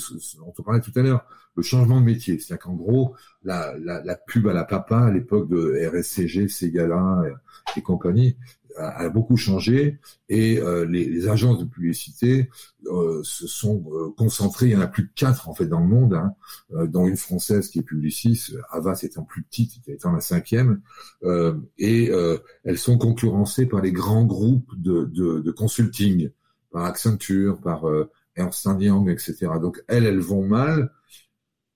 on te parlait tout à l'heure, le changement de métier. C'est-à-dire qu'en gros, la, la, la, pub à la papa à l'époque de RSCG, Ségala et, et compagnie, a, beaucoup changé et euh, les, agences de publicité euh, se sont euh, concentrées. Il y en a plus de quatre en fait dans le monde, hein, dont une française qui est Publicis, Avas étant plus petite, étant la cinquième, et elles sont concurrencées par les grands groupes de, consulting, par Accenture, par Ernst Young, etc. Donc elles, elles vont mal.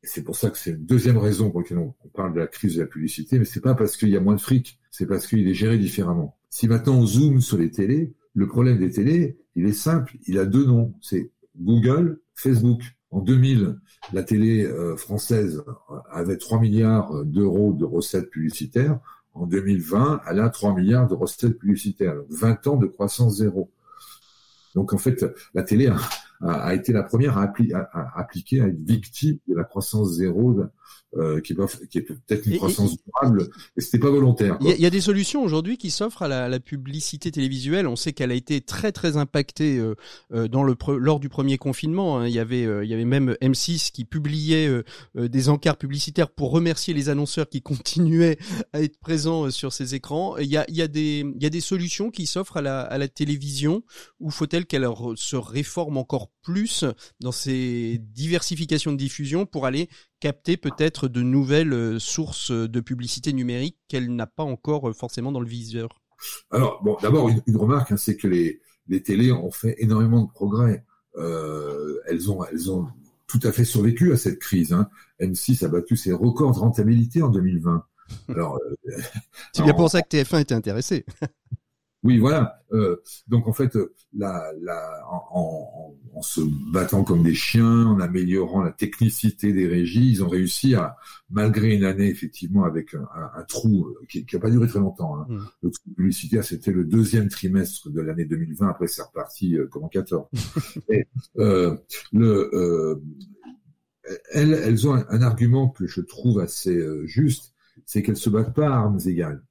C'est pour ça que c'est une deuxième raison pour laquelle on, parle de la crise de la publicité, mais c'est pas parce qu'il y a moins de fric, c'est parce qu'il est géré différemment. Si maintenant on zoome sur les télés, le problème des télés, il est simple, il a deux noms, c'est Google, Facebook. En 2000, la télé euh, française avait 3 milliards d'euros de recettes publicitaires. En 2020, elle a 3 milliards de recettes publicitaires. 20 ans de croissance zéro. Donc en fait, la télé a, été la première à, appliquer, à être victime de la croissance zéro euh, qui, est, qui est peut-être une croissance durable, et c'était pas volontaire. Il y, a des solutions aujourd'hui qui s'offrent à la, la, publicité télévisuelle. On sait qu'elle a été très très impactée euh, euh dans le lors du premier confinement. Hein. Il y avait euh, il y avait même M6 qui publiait euh, des encarts publicitaires pour remercier les annonceurs qui continuaient à être présents sur ces écrans. Il y a il y a des il y a des solutions qui s'offrent à la à la télévision. Ou faut-elle qu'elle se réforme encore plus dans ses diversifications de diffusion pour aller capter peut-être de nouvelles euh, sources de publicité numérique qu'elle n'a pas encore euh, forcément dans le viseur Alors, bon, d'abord, une, remarque, hein, c'est que les, les télés ont fait énormément de progrès. Euh, elles, ont, elles ont tout à fait survécu à cette crise. Hein. M6 a battu ses records de rentabilité en 2020. Alors, c'est bien pour ça que TF1 était intéressé. Oui, voilà. Euh, donc en fait, la, la, en, en, se battant comme des chiens, en améliorant la technicité des régies, ils ont réussi à, malgré une année effectivement avec un, un, trou euh, qui n'a pas duré très longtemps. Hein. Mmh. Le trou publicitaire, c'était le deuxième trimestre de l'année 2020. Après, c'est reparti euh, comme en 14. Et, euh, le, euh, elles, elles ont un, un, argument que je trouve assez juste, c'est qu'elles se battent pas à armes égales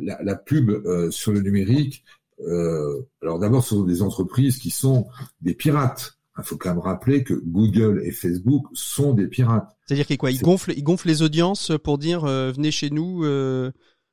la, la pub sur le numérique, euh, alors d'abord, ce sont des entreprises qui sont des pirates. Il faut quand même rappeler que Google et Facebook sont des pirates. C'est-à-dire qu'ils quoi? Ils gonflent, ils gonflent les audiences pour dire euh, venez chez nous. Euh...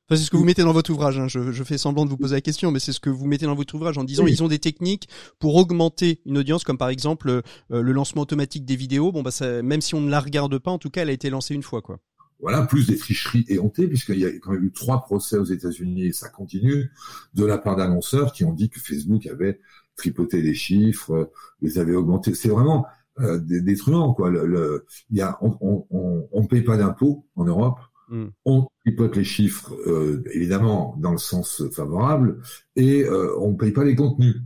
Enfin, c'est ce que vous mettez dans votre ouvrage. Hein. Je, je, fais semblant de vous poser la question, mais c'est ce que vous mettez dans votre ouvrage en disant ils ont des techniques pour augmenter une audience, comme par exemple euh, le lancement automatique des vidéos. Bon, bah ça, même si on ne la regarde pas, en tout cas, elle a été lancée une fois, quoi. Voilà, plus des tricheries éhontées, puisqu'il y a quand même eu trois procès aux États-Unis et ça continue, de la part d'annonceurs qui ont dit que Facebook avait tripoté les chiffres, les avait augmentés. C'est vraiment euh, des, truands, quoi. Le, il y a, on, on, on, paye pas d'impôts en Europe. Hmm. On tripote les chiffres, euh, évidemment, dans le sens favorable, et euh, on paye pas les contenus.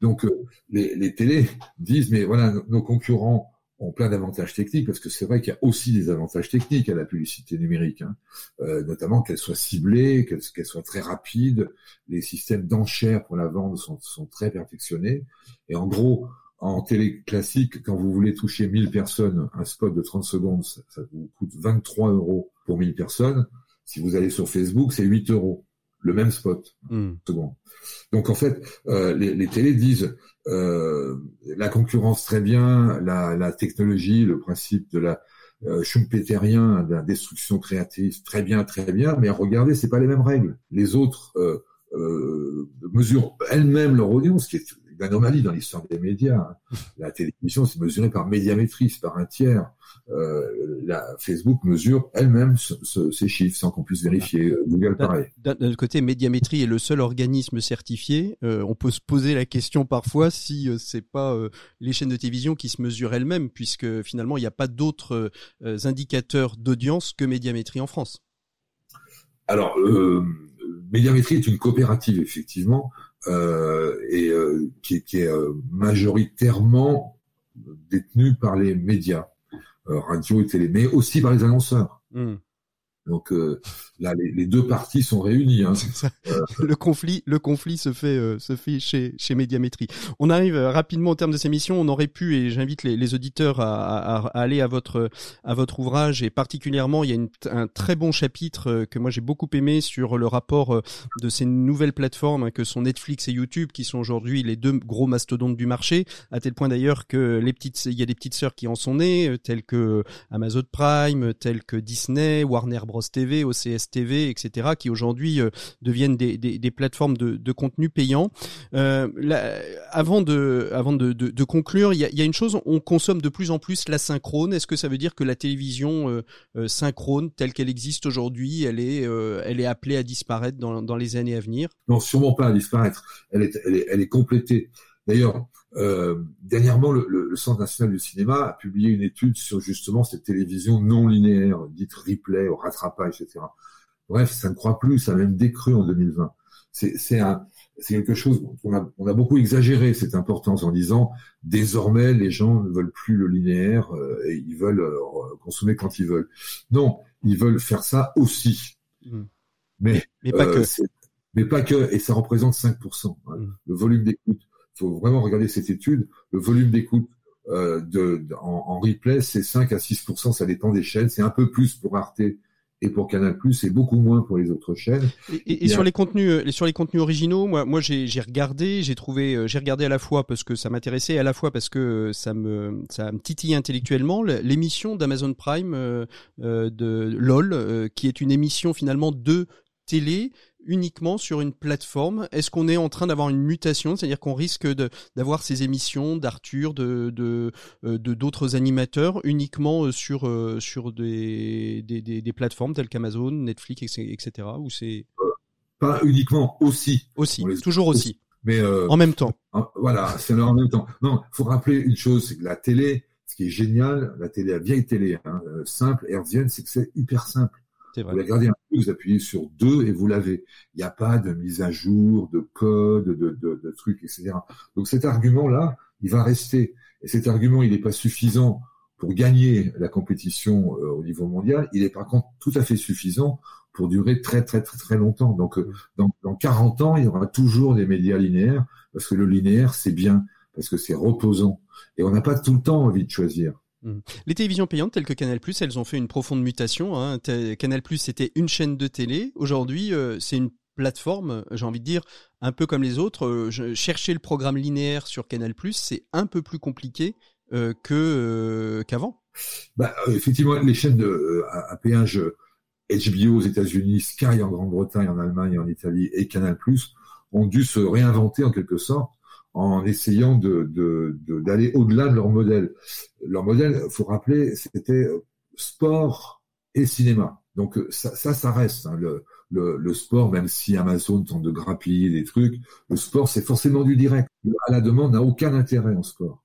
Donc, euh, les, les télés disent, mais voilà, nos concurrents ont plein d'avantages techniques, parce que c'est vrai qu'il y a aussi des avantages techniques à la publicité numérique, hein. euh, notamment qu'elle soit ciblée, qu'elle soit très rapide, les systèmes d'enchères pour la vente sont, sont, très perfectionnés, et en gros, en télé classique, quand vous voulez toucher 1000 personnes, un spot de 30 secondes, ça, vous coûte 23 euros pour 1000 personnes. Si vous allez sur Facebook, c'est 8 euros, le même spot. Hmm. Donc en fait, euh, les, les télés disent euh, la concurrence très bien, la, la, technologie, le principe de la euh, schumpeterien, de la destruction créative, très bien, très bien, mais regardez, c'est pas les mêmes règles. Les autres euh, euh mesurent elles-mêmes leur audience, qui est une anomalie dans l'histoire des médias. Hein. La télévision, c'est mesuré par médiamétrie, par un tiers. Euh, la Facebook mesure elle-même ces chiffres sans qu'on puisse vérifier. Euh, Google, pareil. D'un autre côté, médiamétrie est le seul organisme certifié. Euh, on peut se poser la question parfois si c'est pas euh, les chaînes de télévision qui se mesurent elles-mêmes, puisque finalement, il n'y a pas d'autres indicateurs d'audience que médiamétrie en France. Alors, médiamétrie est une coopérative, effectivement, et euh, qui, qui, est euh, majoritairement détenu par les médias, radio et télé, mais aussi par les annonceurs. Hmm. Donc euh, là, les, deux parties sont réunies. Hein. le conflit, le conflit se fait euh, se fait chez chez Médiamétrie. On arrive euh, rapidement au terme de ces missions. On aurait pu et j'invite les, les auditeurs à, à, aller à votre à votre ouvrage et particulièrement il y a une, un très bon chapitre que moi j'ai beaucoup aimé sur le rapport de ces nouvelles plateformes hein, que sont Netflix et YouTube qui sont aujourd'hui les deux gros mastodontes du marché. À tel point d'ailleurs que les petites il y a des petites sœurs qui en sont nées telles que Amazon Prime, telles que Disney, Warner Bros TV, OCS TV, etc., qui aujourd'hui euh, deviennent des, des, plateformes de, de contenu payant. Euh, avant de, avant de, de, conclure, il y a, y a, une chose, on consomme de plus en plus la synchrone. Est-ce que ça veut dire que la télévision euh, synchrone, telle qu'elle existe aujourd'hui, elle est, elle est appelée à disparaître dans, dans les années à venir? Non, sûrement pas à disparaître. Elle est, elle est, elle est complétée. D'ailleurs, euh, dernièrement, le, le, Centre national du cinéma a publié une étude sur justement cette télévision non linéaire, dite replay, au rattrapage, etc. Bref, ça ne croit plus, ça a même décru en 2020. C'est quelque chose on a, on a beaucoup exagéré cette importance en disant désormais les gens ne veulent plus le linéaire euh, et ils veulent euh, consommer quand ils veulent. Non, ils veulent faire ça aussi. Mmh. Mais, mais pas que. Mais pas que, et ça représente 5%. Hein. Mmh. Le volume d'écoute faut vraiment regarder cette étude. Le volume d'écoute euh, de, en, en, replay, c'est 5 à 6 ça dépend des chaînes. C'est un peu plus pour Arte et pour Canal+, et beaucoup moins pour les autres chaînes. Et, et, sur les contenus, euh, sur les contenus originaux, moi, moi, j'ai, j'ai regardé, j'ai trouvé, euh, j'ai regardé à la fois parce que ça m'intéressait, à la fois parce que ça me, ça me titille intellectuellement. L'émission d'Amazon Prime euh, de LOL, qui est une émission finalement de télé uniquement sur une plateforme Est-ce qu'on est en train d'avoir une mutation, c'est-à-dire qu'on risque d'avoir ces émissions d'Arthur, de de euh, d'autres animateurs uniquement euh, sur euh, sur des, des, des, plateformes telles qu'Amazon, Netflix, etc. Ou c'est pas uniquement aussi. Aussi, toujours aussi. Mais en même temps. voilà, c'est en même temps. Non, faut rappeler une chose, c'est que la télé, ce qui est génial, la télé, la vieille télé, hein, simple, hertzienne, c'est que c'est hyper simple. Vous regardez un peu, vous appuyez sur deux et vous l'avez. Il n'y a pas de mise à jour, de code, de, de, de trucs, etc. Donc cet argument-là, il va rester. Et cet argument, il n'est pas suffisant pour gagner la compétition euh, au niveau mondial. Il est par contre tout à fait suffisant pour durer très très très très longtemps. Donc euh, dans, dans 40 ans, il y aura toujours des médias linéaires parce que le linéaire c'est bien parce que c'est reposant et on n'a pas tout le temps envie de choisir. Mmh. Les télévisions payantes telles que Canal+, elles ont fait une profonde mutation. Hein. Canal+, c'était une chaîne de télé. Aujourd'hui, euh, c'est une plateforme, j'ai envie de dire, un peu comme les autres. Euh, chercher le programme linéaire sur Canal+, c'est un peu plus compliqué euh, qu'avant. Bah, effectivement, les chaînes de, à, péage HBO aux États-Unis, Sky en Grande-Bretagne, en Allemagne, en Italie et Canal+, ont dû se réinventer en quelque sorte en essayant de, d'aller au-delà de leur modèle. Leur modèle, faut rappeler, c'était sport et cinéma. Donc ça, ça, reste hein, le, le, le, sport, même si Amazon tente de grappiller des trucs, le sport c'est forcément du direct. À la demande n'a aucun intérêt en sport.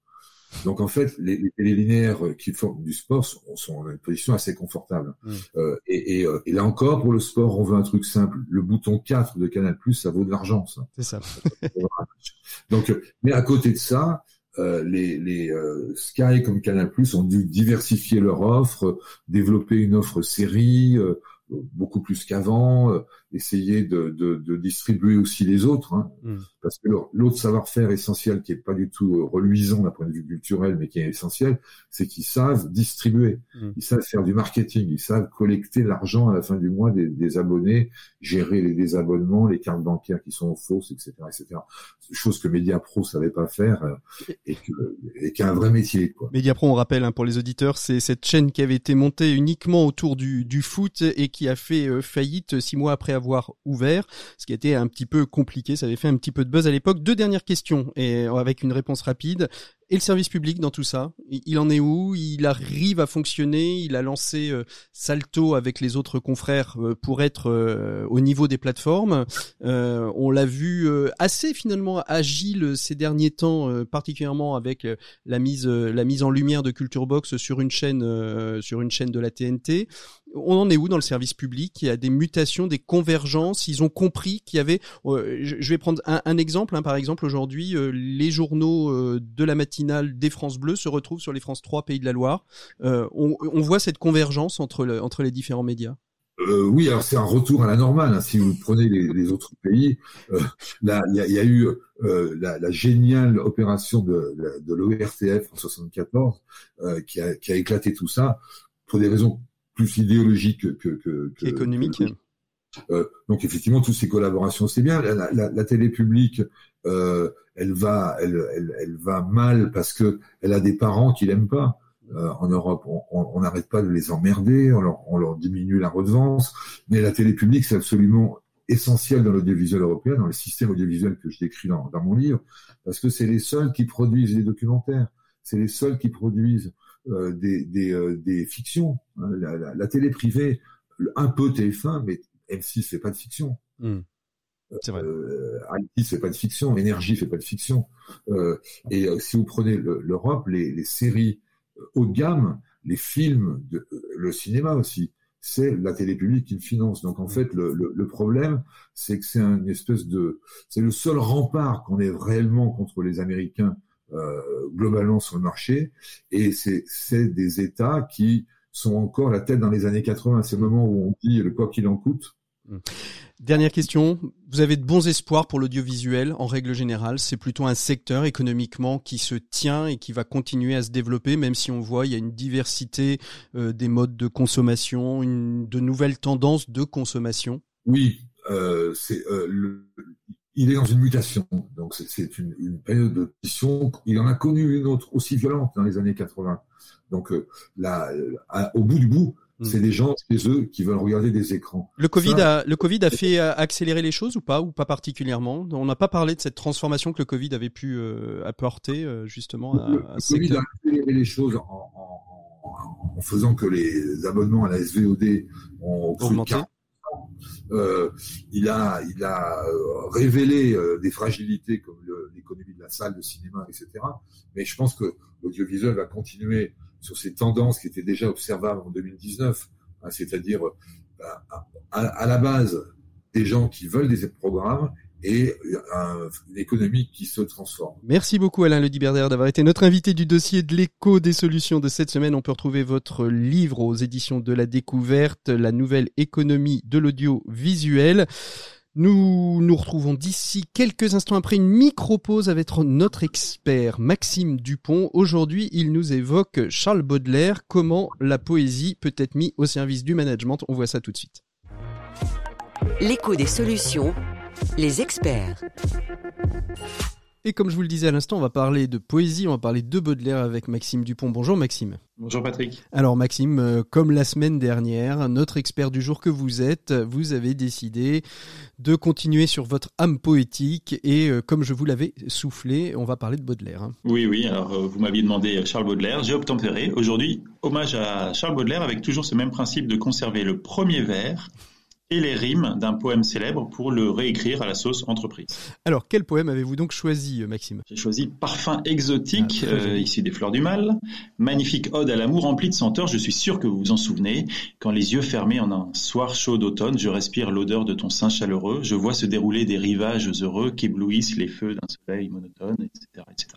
Donc en fait, les, les télélinéaires qui font du sport sont, sont en une position assez confortable. Mmh. Euh, et, et, euh, et, là encore, pour le sport, on veut un truc simple. Le bouton 4 de Canal+, ça vaut de l'argent, ça. C'est ça. Donc, euh, mais à côté de ça, euh, les, les euh, Sky comme Canal+ ont dû diversifier leur offre, développer une offre série, beaucoup plus qu'avant, euh, essayer de, de, de, distribuer aussi les autres, hein, mm. parce que l'autre savoir-faire essentiel qui est pas du tout euh, reluisant d'un point de vue culturel, mais qui est essentiel, c'est qu'ils savent distribuer, mm. ils savent faire du marketing, ils savent collecter l'argent à la fin du mois des, des, abonnés, gérer les désabonnements, les cartes bancaires qui sont fausses, etc., etc. Chose que Mediapro savait pas faire euh, et, que, et qui a un vrai métier. Quoi. Mediapro, on rappelle hein, pour les auditeurs, c'est cette chaîne qui avait été montée uniquement autour du, du foot et qui qui a fait euh, faillite six mois après avoir ouvert, ce qui été un petit peu compliqué. Ça avait fait un petit peu de buzz à l'époque. Deux dernières questions et avec une réponse rapide. Et le service public dans tout ça Il en est où? Il arrive à fonctionner? Il a lancé euh, Salto avec les autres confrères euh, pour être euh, au niveau des plateformes. on l'a vu assez finalement agile ces derniers temps, particulièrement avec la mise la mise en lumière de Culture Box sur une chaîne sur une chaîne de la TNT. On en est où dans le service public? Il y a des mutations, des convergences? Ils ont compris qu'il y avait. je vais prendre un, exemple. Hein, par exemple, aujourd'hui, les journaux de la matinée des France Bleu se retrouve sur les France 3 Pays de la Loire. Euh, on, voit cette convergence entre, entre les différents médias euh, oui, alors c'est un retour à la normale. Hein. Si vous prenez les, autres pays, euh, là, il y a, eu euh, la, géniale opération de, de l'ORTF en 74 qui a, qui, a, éclaté tout ça pour des raisons plus idéologiques que, que, que économiques. donc effectivement, toutes ces collaborations, c'est bien. La, la, la, télé publique, elle va, elle, elle, elle, va mal parce que elle a des parents qui l'aiment pas. Euh, en Europe, on n'arrête pas de les emmerder, on leur, on leur, diminue la redevance, mais la télé publique, c'est absolument essentiel dans l'audiovisuel européen, dans le système audiovisuel que je décris dans, dans mon livre, parce que c'est les seuls qui produisent des documentaires, c'est les seuls qui produisent euh, des, des, euh, des, fictions. Hein. La, la, la, télé privée, un peu TF1, mais M6 fait pas de fiction. Mmh. C'est vrai. Euh, fait pas de fiction, Énergie fait pas de fiction. Euh, et euh, si vous prenez l'Europe, les, les, séries haut de gamme, les films, de, le cinéma aussi, c'est la télé publique qui le finance. Donc en fait, le, le, problème, c'est que c'est une espèce de, c'est le seul rempart qu'on ait réellement contre les Américains euh, globalement sur le marché, et c'est des États qui sont encore la tête dans les années 80. C'est le moment où on dit le quoi qu'il en coûte. Mmh. Dernière question, vous avez de bons espoirs pour l'audiovisuel en règle générale. C'est plutôt un secteur économiquement qui se tient et qui va continuer à se développer, même si on voit il y a une diversité euh, des modes de consommation, de nouvelles tendances de consommation. Oui, euh, c'est euh, il est dans une mutation. Donc c'est une, période de mutation. Il en a connu une autre aussi violente dans les années 80. Donc là, au bout du bout, Mm. C'est des gens chez eux qui veulent regarder des écrans. Le Covid, a, le Covid a fait euh, accélérer les choses ou pas, ou pas particulièrement? On n'a pas parlé de cette transformation que le Covid avait pu euh, apporter euh, justement à, Le, Covid a accéléré les choses en, en, en, faisant que les abonnements à la SVOD ont augmenté. Euh, il a, il a révélé des fragilités comme l'économie de la salle de cinéma, etc. Mais je pense que l'audiovisuel va continuer sur ces tendances qui étaient déjà observables en 2019, hein, c'est-à-dire euh, à, la base des gens qui veulent des programmes et une économie qui se transforme. Merci beaucoup Alain Lediberdère d'avoir été notre invité du dossier de l'écho des solutions de cette semaine. On peut retrouver votre livre aux éditions de la découverte, la nouvelle économie de l'audiovisuel. Nous nous retrouvons d'ici quelques instants après une micro-pause avec notre expert Maxime Dupont. Aujourd'hui, il nous évoque Charles Baudelaire, comment la poésie peut être mise au service du management. On voit ça tout de suite. L'écho des solutions, les experts. Et comme je vous le disais à l'instant, on va parler de poésie, on va parler de Baudelaire avec Maxime Dupont. Bonjour Maxime. Bonjour Patrick. Alors Maxime, euh, comme la semaine dernière, notre expert du jour que vous êtes, vous avez décidé de continuer sur votre âme poétique et euh, comme je vous l'avais soufflé, on va parler de Baudelaire. Hein. Oui, oui, alors euh, vous m'aviez demandé Charles Baudelaire, j'ai obtempéré. Aujourd'hui, hommage à Charles Baudelaire avec toujours ce même principe de conserver le premier vers et les rimes d'un poème célèbre pour le réécrire à la sauce entreprise. Alors, quel poème avez-vous donc choisi, euh, Maxime? J'ai choisi Parfum exotique, ah, euh, ici des fleurs du mal. Magnifique ode à l'amour rempli de senteurs, je suis sûr que vous vous en souvenez. Quand les yeux fermés en un soir chaud d'automne, je respire l'odeur de ton sein chaleureux, je vois se dérouler des rivages heureux qu'éblouissent les feux d'un soleil monotone, etc. etc.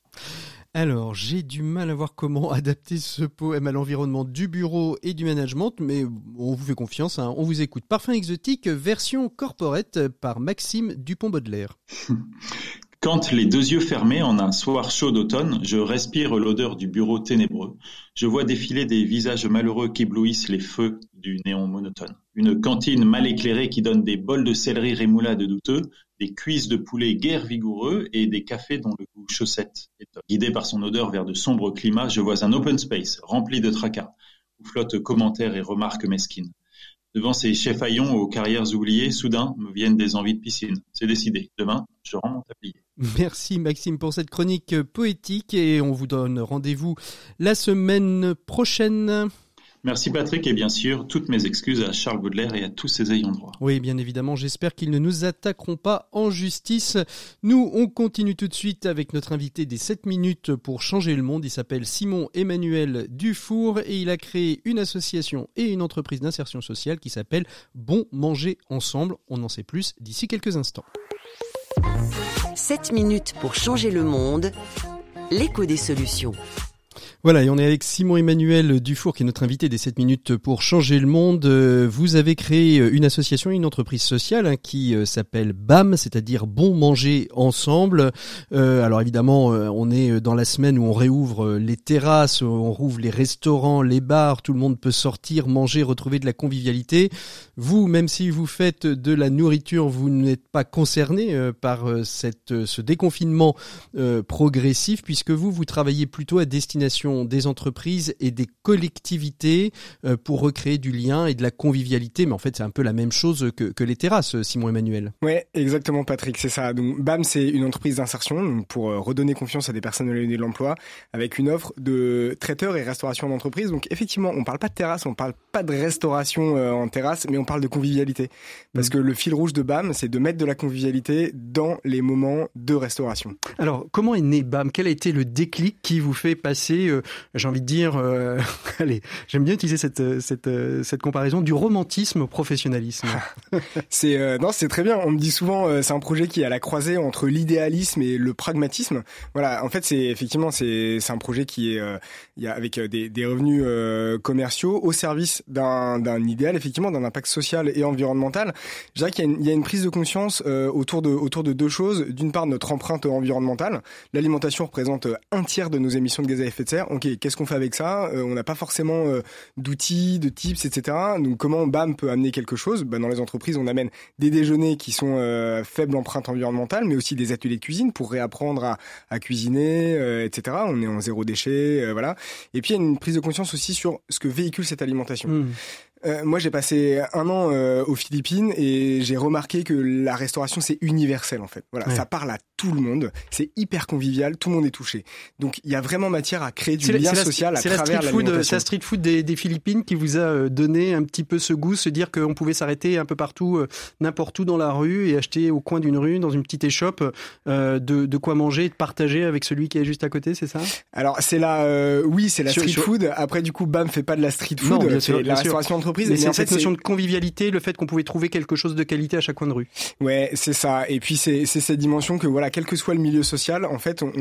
Alors, j'ai du mal à voir comment adapter ce poème à l'environnement du bureau et du management, mais on vous fait confiance, hein. on vous écoute. Parfum exotique, version corporate par Maxime Dupont-Baudelaire. Quand les deux yeux fermés en un soir chaud d'automne, je respire l'odeur du bureau ténébreux. Je vois défiler des visages malheureux qui éblouissent les feux du néon monotone. Une cantine mal éclairée qui donne des bols de céleri rémoulade douteux, des cuisses de poulet guère vigoureux et des cafés dont le goût chaussette est Guidé par son odeur vers de sombres climats, je vois un open space rempli de tracas, où flottent commentaires et remarques mesquines. Devant ces chefs haillons aux carrières oubliées, soudain me viennent des envies de piscine. C'est décidé. Demain, je rends mon tablier. Merci Maxime pour cette chronique poétique et on vous donne rendez-vous la semaine prochaine. Merci Patrick et bien sûr toutes mes excuses à Charles Baudelaire et à tous ses ayants droit. Oui, bien évidemment, j'espère qu'ils ne nous attaqueront pas en justice. Nous, on continue tout de suite avec notre invité des 7 minutes pour changer le monde. Il s'appelle Simon Emmanuel Dufour et il a créé une association et une entreprise d'insertion sociale qui s'appelle Bon Manger Ensemble. On en sait plus d'ici quelques instants. 7 minutes pour changer le monde. L'écho des solutions. Voilà, et on est avec Simon Emmanuel Dufour, qui est notre invité des 7 minutes pour changer le monde. Euh, vous avez créé euh, une association, une entreprise sociale hein, qui euh, s'appelle BAM, c'est-à-dire Bon Manger Ensemble. alors évidemment, on est dans la semaine où on réouvre les terrasses, on rouvre les restaurants, les bars, tout le monde peut sortir, manger, retrouver de la convivialité. Vous, même si vous faites de la nourriture, vous n'êtes pas concerné par cette, ce déconfinement progressif, puisque vous, vous travaillez plutôt à destination des entreprises et des collectivités euh, pour recréer du lien et de la convivialité. Mais en fait, c'est un peu la même chose que, les terrasses, Simon Emmanuel. Ouais, exactement, Patrick, c'est ça. Donc, BAM, c'est une entreprise d'insertion pour euh, redonner confiance à des personnes éloignées de l'emploi avec une offre de traiteurs et restauration d'entreprise. Donc, effectivement, on parle pas de terrasse, on parle pas de restauration euh, en terrasse, mais on parle de convivialité. Parce mmh. que le fil rouge de BAM, c'est de mettre de la convivialité dans les moments de restauration. Alors, comment est né BAM? Quel a été le déclic qui vous fait passer j'ai envie de dire, euh, allez, j'aime bien utiliser cette, cette, cette comparaison du romantisme au professionnalisme. c'est euh, non, c'est très bien. On me dit souvent, euh, c'est un projet qui est à la croisée entre l'idéalisme et le pragmatisme. Voilà, en fait, c'est effectivement c'est c'est un projet qui est il y a avec des, des revenus commerciaux au service d'un d'un idéal, effectivement, d'un impact social et environnemental. Je dirais qu'il y a une, y a une prise de conscience autour de autour de deux choses. D'une part, notre empreinte environnementale. L'alimentation représente un tiers de nos émissions de gaz à effet de serre. Ok, qu'est-ce qu'on fait avec ça? Euh, On n'a pas forcément euh, d'outils, de tips, etc. Donc comment BAM peut amener quelque chose? Bah, Dans les entreprises, on amène des déjeuners qui sont euh, faible empreinte environnementale, mais aussi des ateliers de cuisine pour réapprendre à, à cuisiner, etc. On est en zéro déchet, voilà. Et puis il y a une prise de conscience aussi sur ce que véhicule cette alimentation. Mmh. Euh, moi, j'ai passé un an euh, aux Philippines et j'ai remarqué que la restauration, c'est universel en fait. Voilà, ça parle à tout le monde, c'est hyper convivial, tout le monde est touché. Donc, il y a vraiment matière à créer du lien social à travers l'alimentation. C'est la street food des, des, Philippines qui vous a euh, donné un petit peu ce goût, se dire qu'on pouvait s'arrêter un peu partout, n'importe où dans la rue et acheter au coin d'une rue, dans une petite échoppe, de, de, quoi manger et de partager avec celui qui est juste à côté, c'est ça? Alors, c'est la, oui, c'est la street food. Après, du coup, BAM fait pas de la street food, c'est la restauration d'entreprise mais c'est cette notion de convivialité, le fait qu'on pouvait trouver quelque chose de qualité à chaque coin de rue. Ouais, c'est ça. Et puis c'est cette dimension que voilà, quel que soit le milieu social, en fait, on,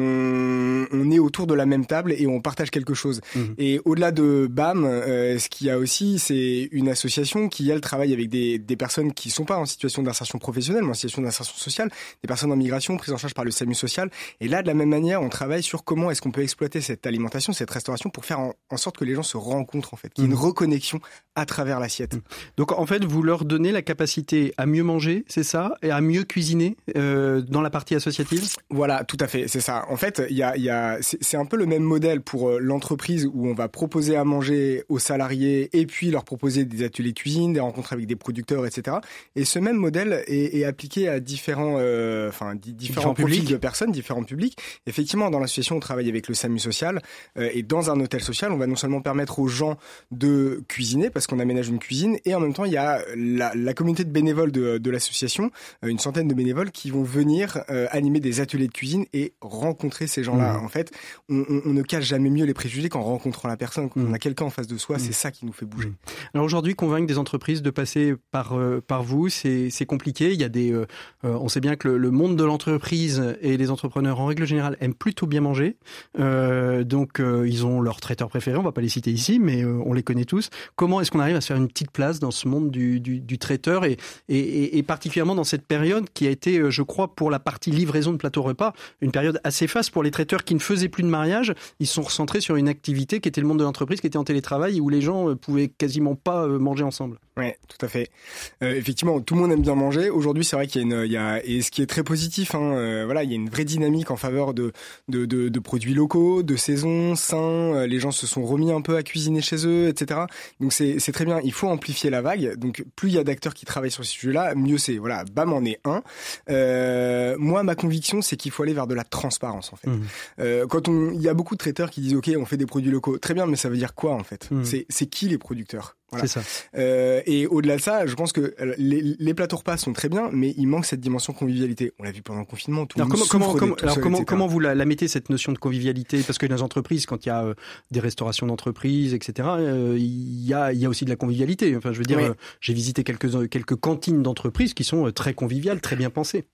on est autour de la même table et on partage quelque chose. Mhm. Et au-delà de BAM, euh, ce qu'il y a aussi, c'est une association qui elle travaille avec des, des personnes qui sont pas en situation d'insertion professionnelle, mais en situation d'insertion sociale, des personnes en migration prises en charge par le SAMU social. Et là, de la même manière, on travaille sur comment est-ce qu'on peut exploiter cette alimentation, cette restauration pour faire en, sorte que les gens se rencontrent en fait, qu'il y ait une mhm. reconnexion à travers l'assiette. Donc en fait, vous leur donnez la capacité à mieux manger, c'est ça, et à mieux cuisiner euh, dans la partie associative? Voilà, tout à fait, c'est ça. En fait, il y a, y a c'est un peu le même modèle pour euh, l'entreprise où on va proposer à manger aux salariés et puis leur proposer des ateliers cuisine, des rencontres avec des producteurs, etc. Et ce même modèle est, est appliqué à différents, euh, enfin différents, profils de personnes, différents publics. Effectivement, dans l'association, on travaille avec le SAMU social euh, et dans un hôtel social, on va non seulement permettre aux gens de cuisiner parce qu'on aménage une cuisine et en même temps il y a la, la communauté de bénévoles de, de l'association, euh, une centaine de bénévoles qui vont venir euh, animer des ateliers de cuisine et rencontrer ces gens-là. Mmh. En fait, on, on, on, ne cache jamais mieux les préjugés qu'en rencontrant la personne. Quand mmh. on a quelqu'un en face de soi, mmh. c'est ça qui nous fait bouger. Alors aujourd'hui, convaincre des entreprises de passer par euh, par vous, c'est compliqué. Il y a des, on sait bien que le, le monde de l'entreprise et les entrepreneurs en règle générale aiment plutôt bien manger. donc ils ont leur traiteur préféré. On va pas les citer ici, mais on les connaît tous. Comment est-ce qu'on arrive à faire une petite place dans ce monde du, du, traiteur et, et, particulièrement dans cette période qui a été, euh, je crois, pour la partie livraison de plateau repas, une période assez faste pour les traiteurs qui ne faisaient plus de mariage. Ils sont recentrés sur une activité qui était le monde de l'entreprise, qui était en télétravail, où les gens euh, pouvaient quasiment pas euh, manger ensemble. Oui, tout à fait. Effectivement, tout le monde aime bien manger. Aujourd'hui, c'est vrai qu'il y a une, et ce qui est très positif, hein, voilà, il y a une vraie dynamique en faveur de, de, de, produits locaux, de saison, sains. les gens se sont remis un peu à cuisiner chez eux, etc. Donc c'est, c'est très bien. Il faut amplifier la vague. Donc plus il y a d'acteurs qui travaillent sur ce sujet-là, mieux c'est. Voilà, BAM en est un. Euh, moi, ma conviction, c'est qu'il faut aller vers de la transparence, en fait. Mmh. Euh, quand on, il y a beaucoup de traiteurs qui disent, ok, on fait des produits locaux, très bien, mais ça veut dire quoi, en fait? Mmh. C'est, c'est qui les producteurs? C'est ça. Euh, et au-delà de ça, je pense que euh, les, les plateaux repas sont très bien, mais il manque cette dimension convivialité. On l'a vu pendant le confinement. Tout alors le comment, monde comment, comment, alors comment, etc. comment vous la, la mettez cette notion de convivialité? Parce que dans les entreprises, quand il y a euh, des restaurations d'entreprise, etc., euh, il y a, y a aussi de la convivialité. Enfin, je veux dire, Oui. j'ai visité quelques quelques cantines d'entreprise qui sont très conviviales, très bien pensées.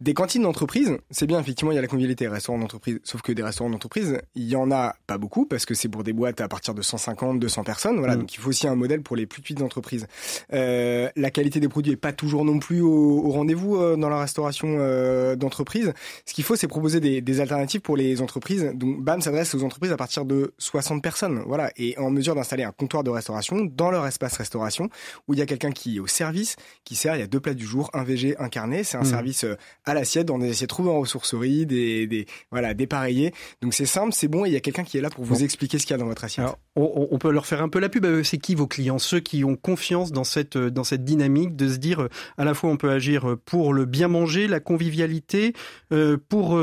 Des cantines d'entreprise, c'est bien, effectivement, il y a la convivialité, restaurants d'entreprise. Sauf que des restaurants d'entreprise, il y en a pas beaucoup, parce que c'est pour des boîtes à partir de 150, 200 personnes. Voilà, Mm. donc il faut aussi un modèle pour les plus petites entreprises. Euh, la qualité des produits est pas toujours non plus au, au rendez-vous euh, dans la restauration euh, d'entreprise. Ce qu'il faut, c'est proposer des, des alternatives pour les entreprises. Donc, BAM s'adresse aux entreprises à partir de 60 personnes, voilà, et en mesure d'installer un comptoir de restauration dans leur espace restauration, où il y a quelqu'un qui est au service, qui sert, il y a deux plats du jour, un VG, un carnet. C'est un Mm. service à l'assiette, dans des assiettes trouvées en ressourcerie, des, des voilà, dépareillées. Donc c'est simple, c'est bon, et il y a quelqu'un qui est là pour vous Bon. expliquer ce qu'il y a dans votre assiette. Alors, on, on- peut leur faire un peu la pub. C'est qui vos clients? Ceux qui ont confiance dans cette euh, dans cette dynamique de se dire euh, à la fois on peut agir euh, pour le bien manger, la convivialité, pour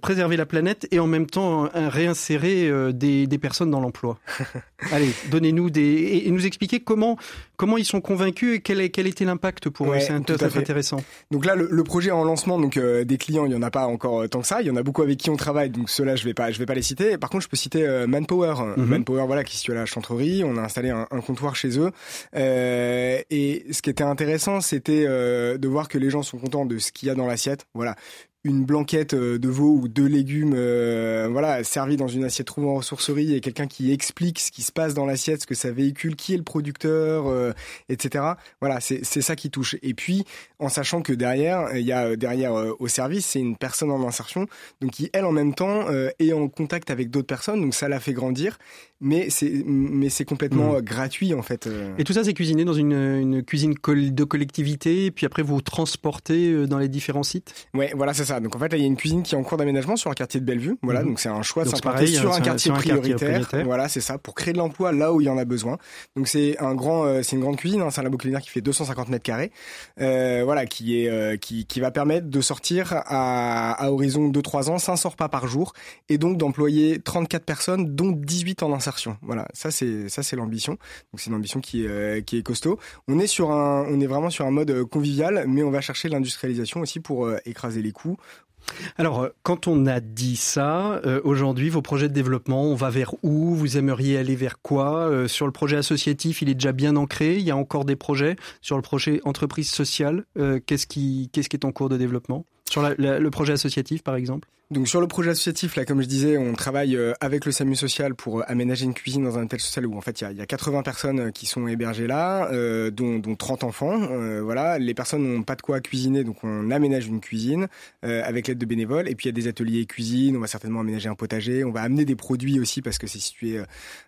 préserver la planète et en même temps réinsérer des, des personnes dans l'emploi. Allez, donnez-nous des et, nous expliquer comment comment ils sont convaincus et quel, est- quel était l'impact pour eux. Ouais, C'est un tout à très intéressant. Donc là, le, le projet en lancement, donc euh, des clients, il y en a pas encore tant que ça. Il y en a beaucoup avec qui on travaille, donc ceux-là, je vais pas, je vais pas les citer. Par contre, je peux citer euh, Manpower. Mhm. Manpower, voilà, qui se situe à la Chantrerie. On a installé un, un comptoir chez eux. Euh, et ce qui était intéressant, c'était euh, de voir que les gens sont contents de ce qu'il y a dans l'assiette. Voilà. Une blanquette euh, de veau ou deux légumes, euh, voilà, servis dans une assiette trouvée en ressourcerie et quelqu'un qui explique ce qui se passe dans l'assiette, ce que ça véhicule, qui est le producteur, euh, etc. Voilà, c'est c'est ça qui touche. Et puis, en sachant que derrière, il y a derrière euh, au service, c'est une personne en insertion, donc qui elle en même temps est en contact avec d'autres personnes, donc ça la fait grandir, mais c'est mais c'est complètement euh, gratuit en fait. Et tout ça, c'est cuisiné dans une, une cuisine de collectivité, et puis après vous transportez dans les différents sites? Ouais, voilà, c'est ça. Donc en fait, là, il y a une cuisine qui est en cours d'aménagement sur un quartier de Bellevue. Voilà, Mhm. donc c'est un choix de s'implanter pareil, sur un un- quartier un prioritaire. Voilà, c'est ça, pour créer de l'emploi là où il y en a besoin. Donc c'est un grand, euh, c'est une grande cuisine, hein, c'est un labo culinaire qui fait 250 mètres carrés. Euh, voilà, qui est, euh, qui, qui va permettre de sortir à, à horizon de 3 ans 500 repas par jour et donc d'employer 34 personnes, dont 18 en insertion. Voilà, ça c'est, ça c'est l'ambition. Donc c'est une ambition qui est, euh, qui est costaud. On est sur un, on est vraiment sur un mode euh, convivial, mais on va chercher l'industrialisation aussi pour euh, écraser les coûts. Alors, euh, quand on a dit ça, euh, aujourd'hui, vos projets de développement, on va vers où? Vous aimeriez aller vers quoi? Euh, Sur le projet associatif, il est déjà bien ancré? Il y a encore des projets? Sur le projet entreprise sociale. qu'est-ce qui, qu'est-ce qui est en cours de développement? Sur le projet associatif, par exemple Donc sur le projet associatif, là, comme je disais, on travaille euh, avec le SAMU social pour euh, aménager une cuisine dans un hôtel social où en fait il y a, il y a 80 personnes euh, qui sont hébergées là, dont, dont 30 enfants. Voilà, les personnes n'ont pas de quoi cuisiner, donc on aménage une cuisine avec l'aide de bénévoles. Et puis il y a des ateliers cuisine. On va certainement aménager un potager. On va amener des produits aussi parce que c'est situé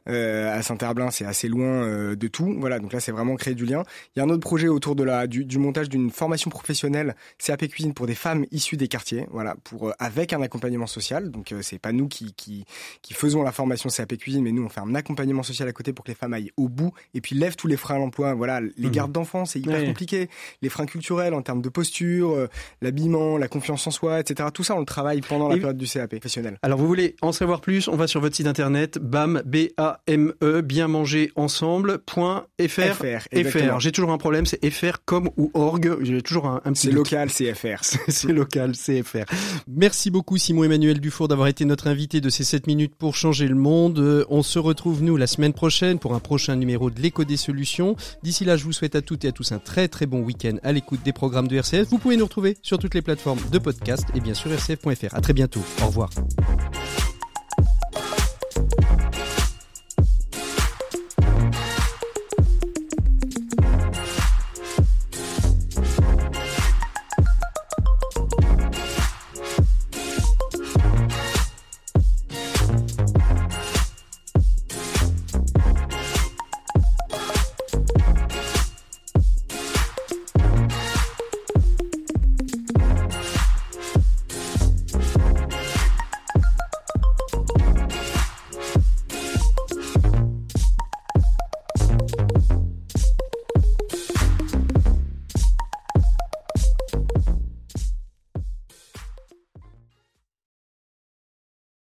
à Saint-Herblain, c'est assez loin de tout. Voilà, donc là c'est vraiment créer du lien. Il y a un autre projet autour de la du, du montage d'une formation professionnelle CAP cuisine pour des femmes issues des quartiers. Voilà, pour euh, avec un accompagnement social. Donc euh, c'est pas nous qui, qui qui faisons la formation CAP cuisine, mais nous on fait un accompagnement social à côté pour que les femmes aillent au bout et puis lèvent tous les freins à l'emploi. Voilà, les Mhm. gardes d'enfants c'est hyper compliqué, les freins culturels en termes de posture, euh, l'habillement, la confiance en soi, etc. Tout ça on le travaille pendant la Et- période du CAP professionnel. Alors, vous voulez en savoir plus On va sur votre site internet bam b a m e bien manger ensemble point fr. FR. J'ai toujours un problème, c'est FR comme ou org. J'ai toujours un, un petit C'est local, c'est FR. C'est local, c'est FR. Merci beaucoup Simon Emmanuel Dufour d'avoir été notre invité de ces 7 minutes pour changer le monde. Euh, On se retrouve nous la semaine prochaine pour un prochain numéro de l'écho des solutions. D'ici là, je vous souhaite à toutes et à tous un très très bon week-end à l'écoute des programmes de RCF. Vous pouvez nous retrouver sur toutes les plateformes de podcast et bien sûr rcf.fr. À très bientôt. Au revoir.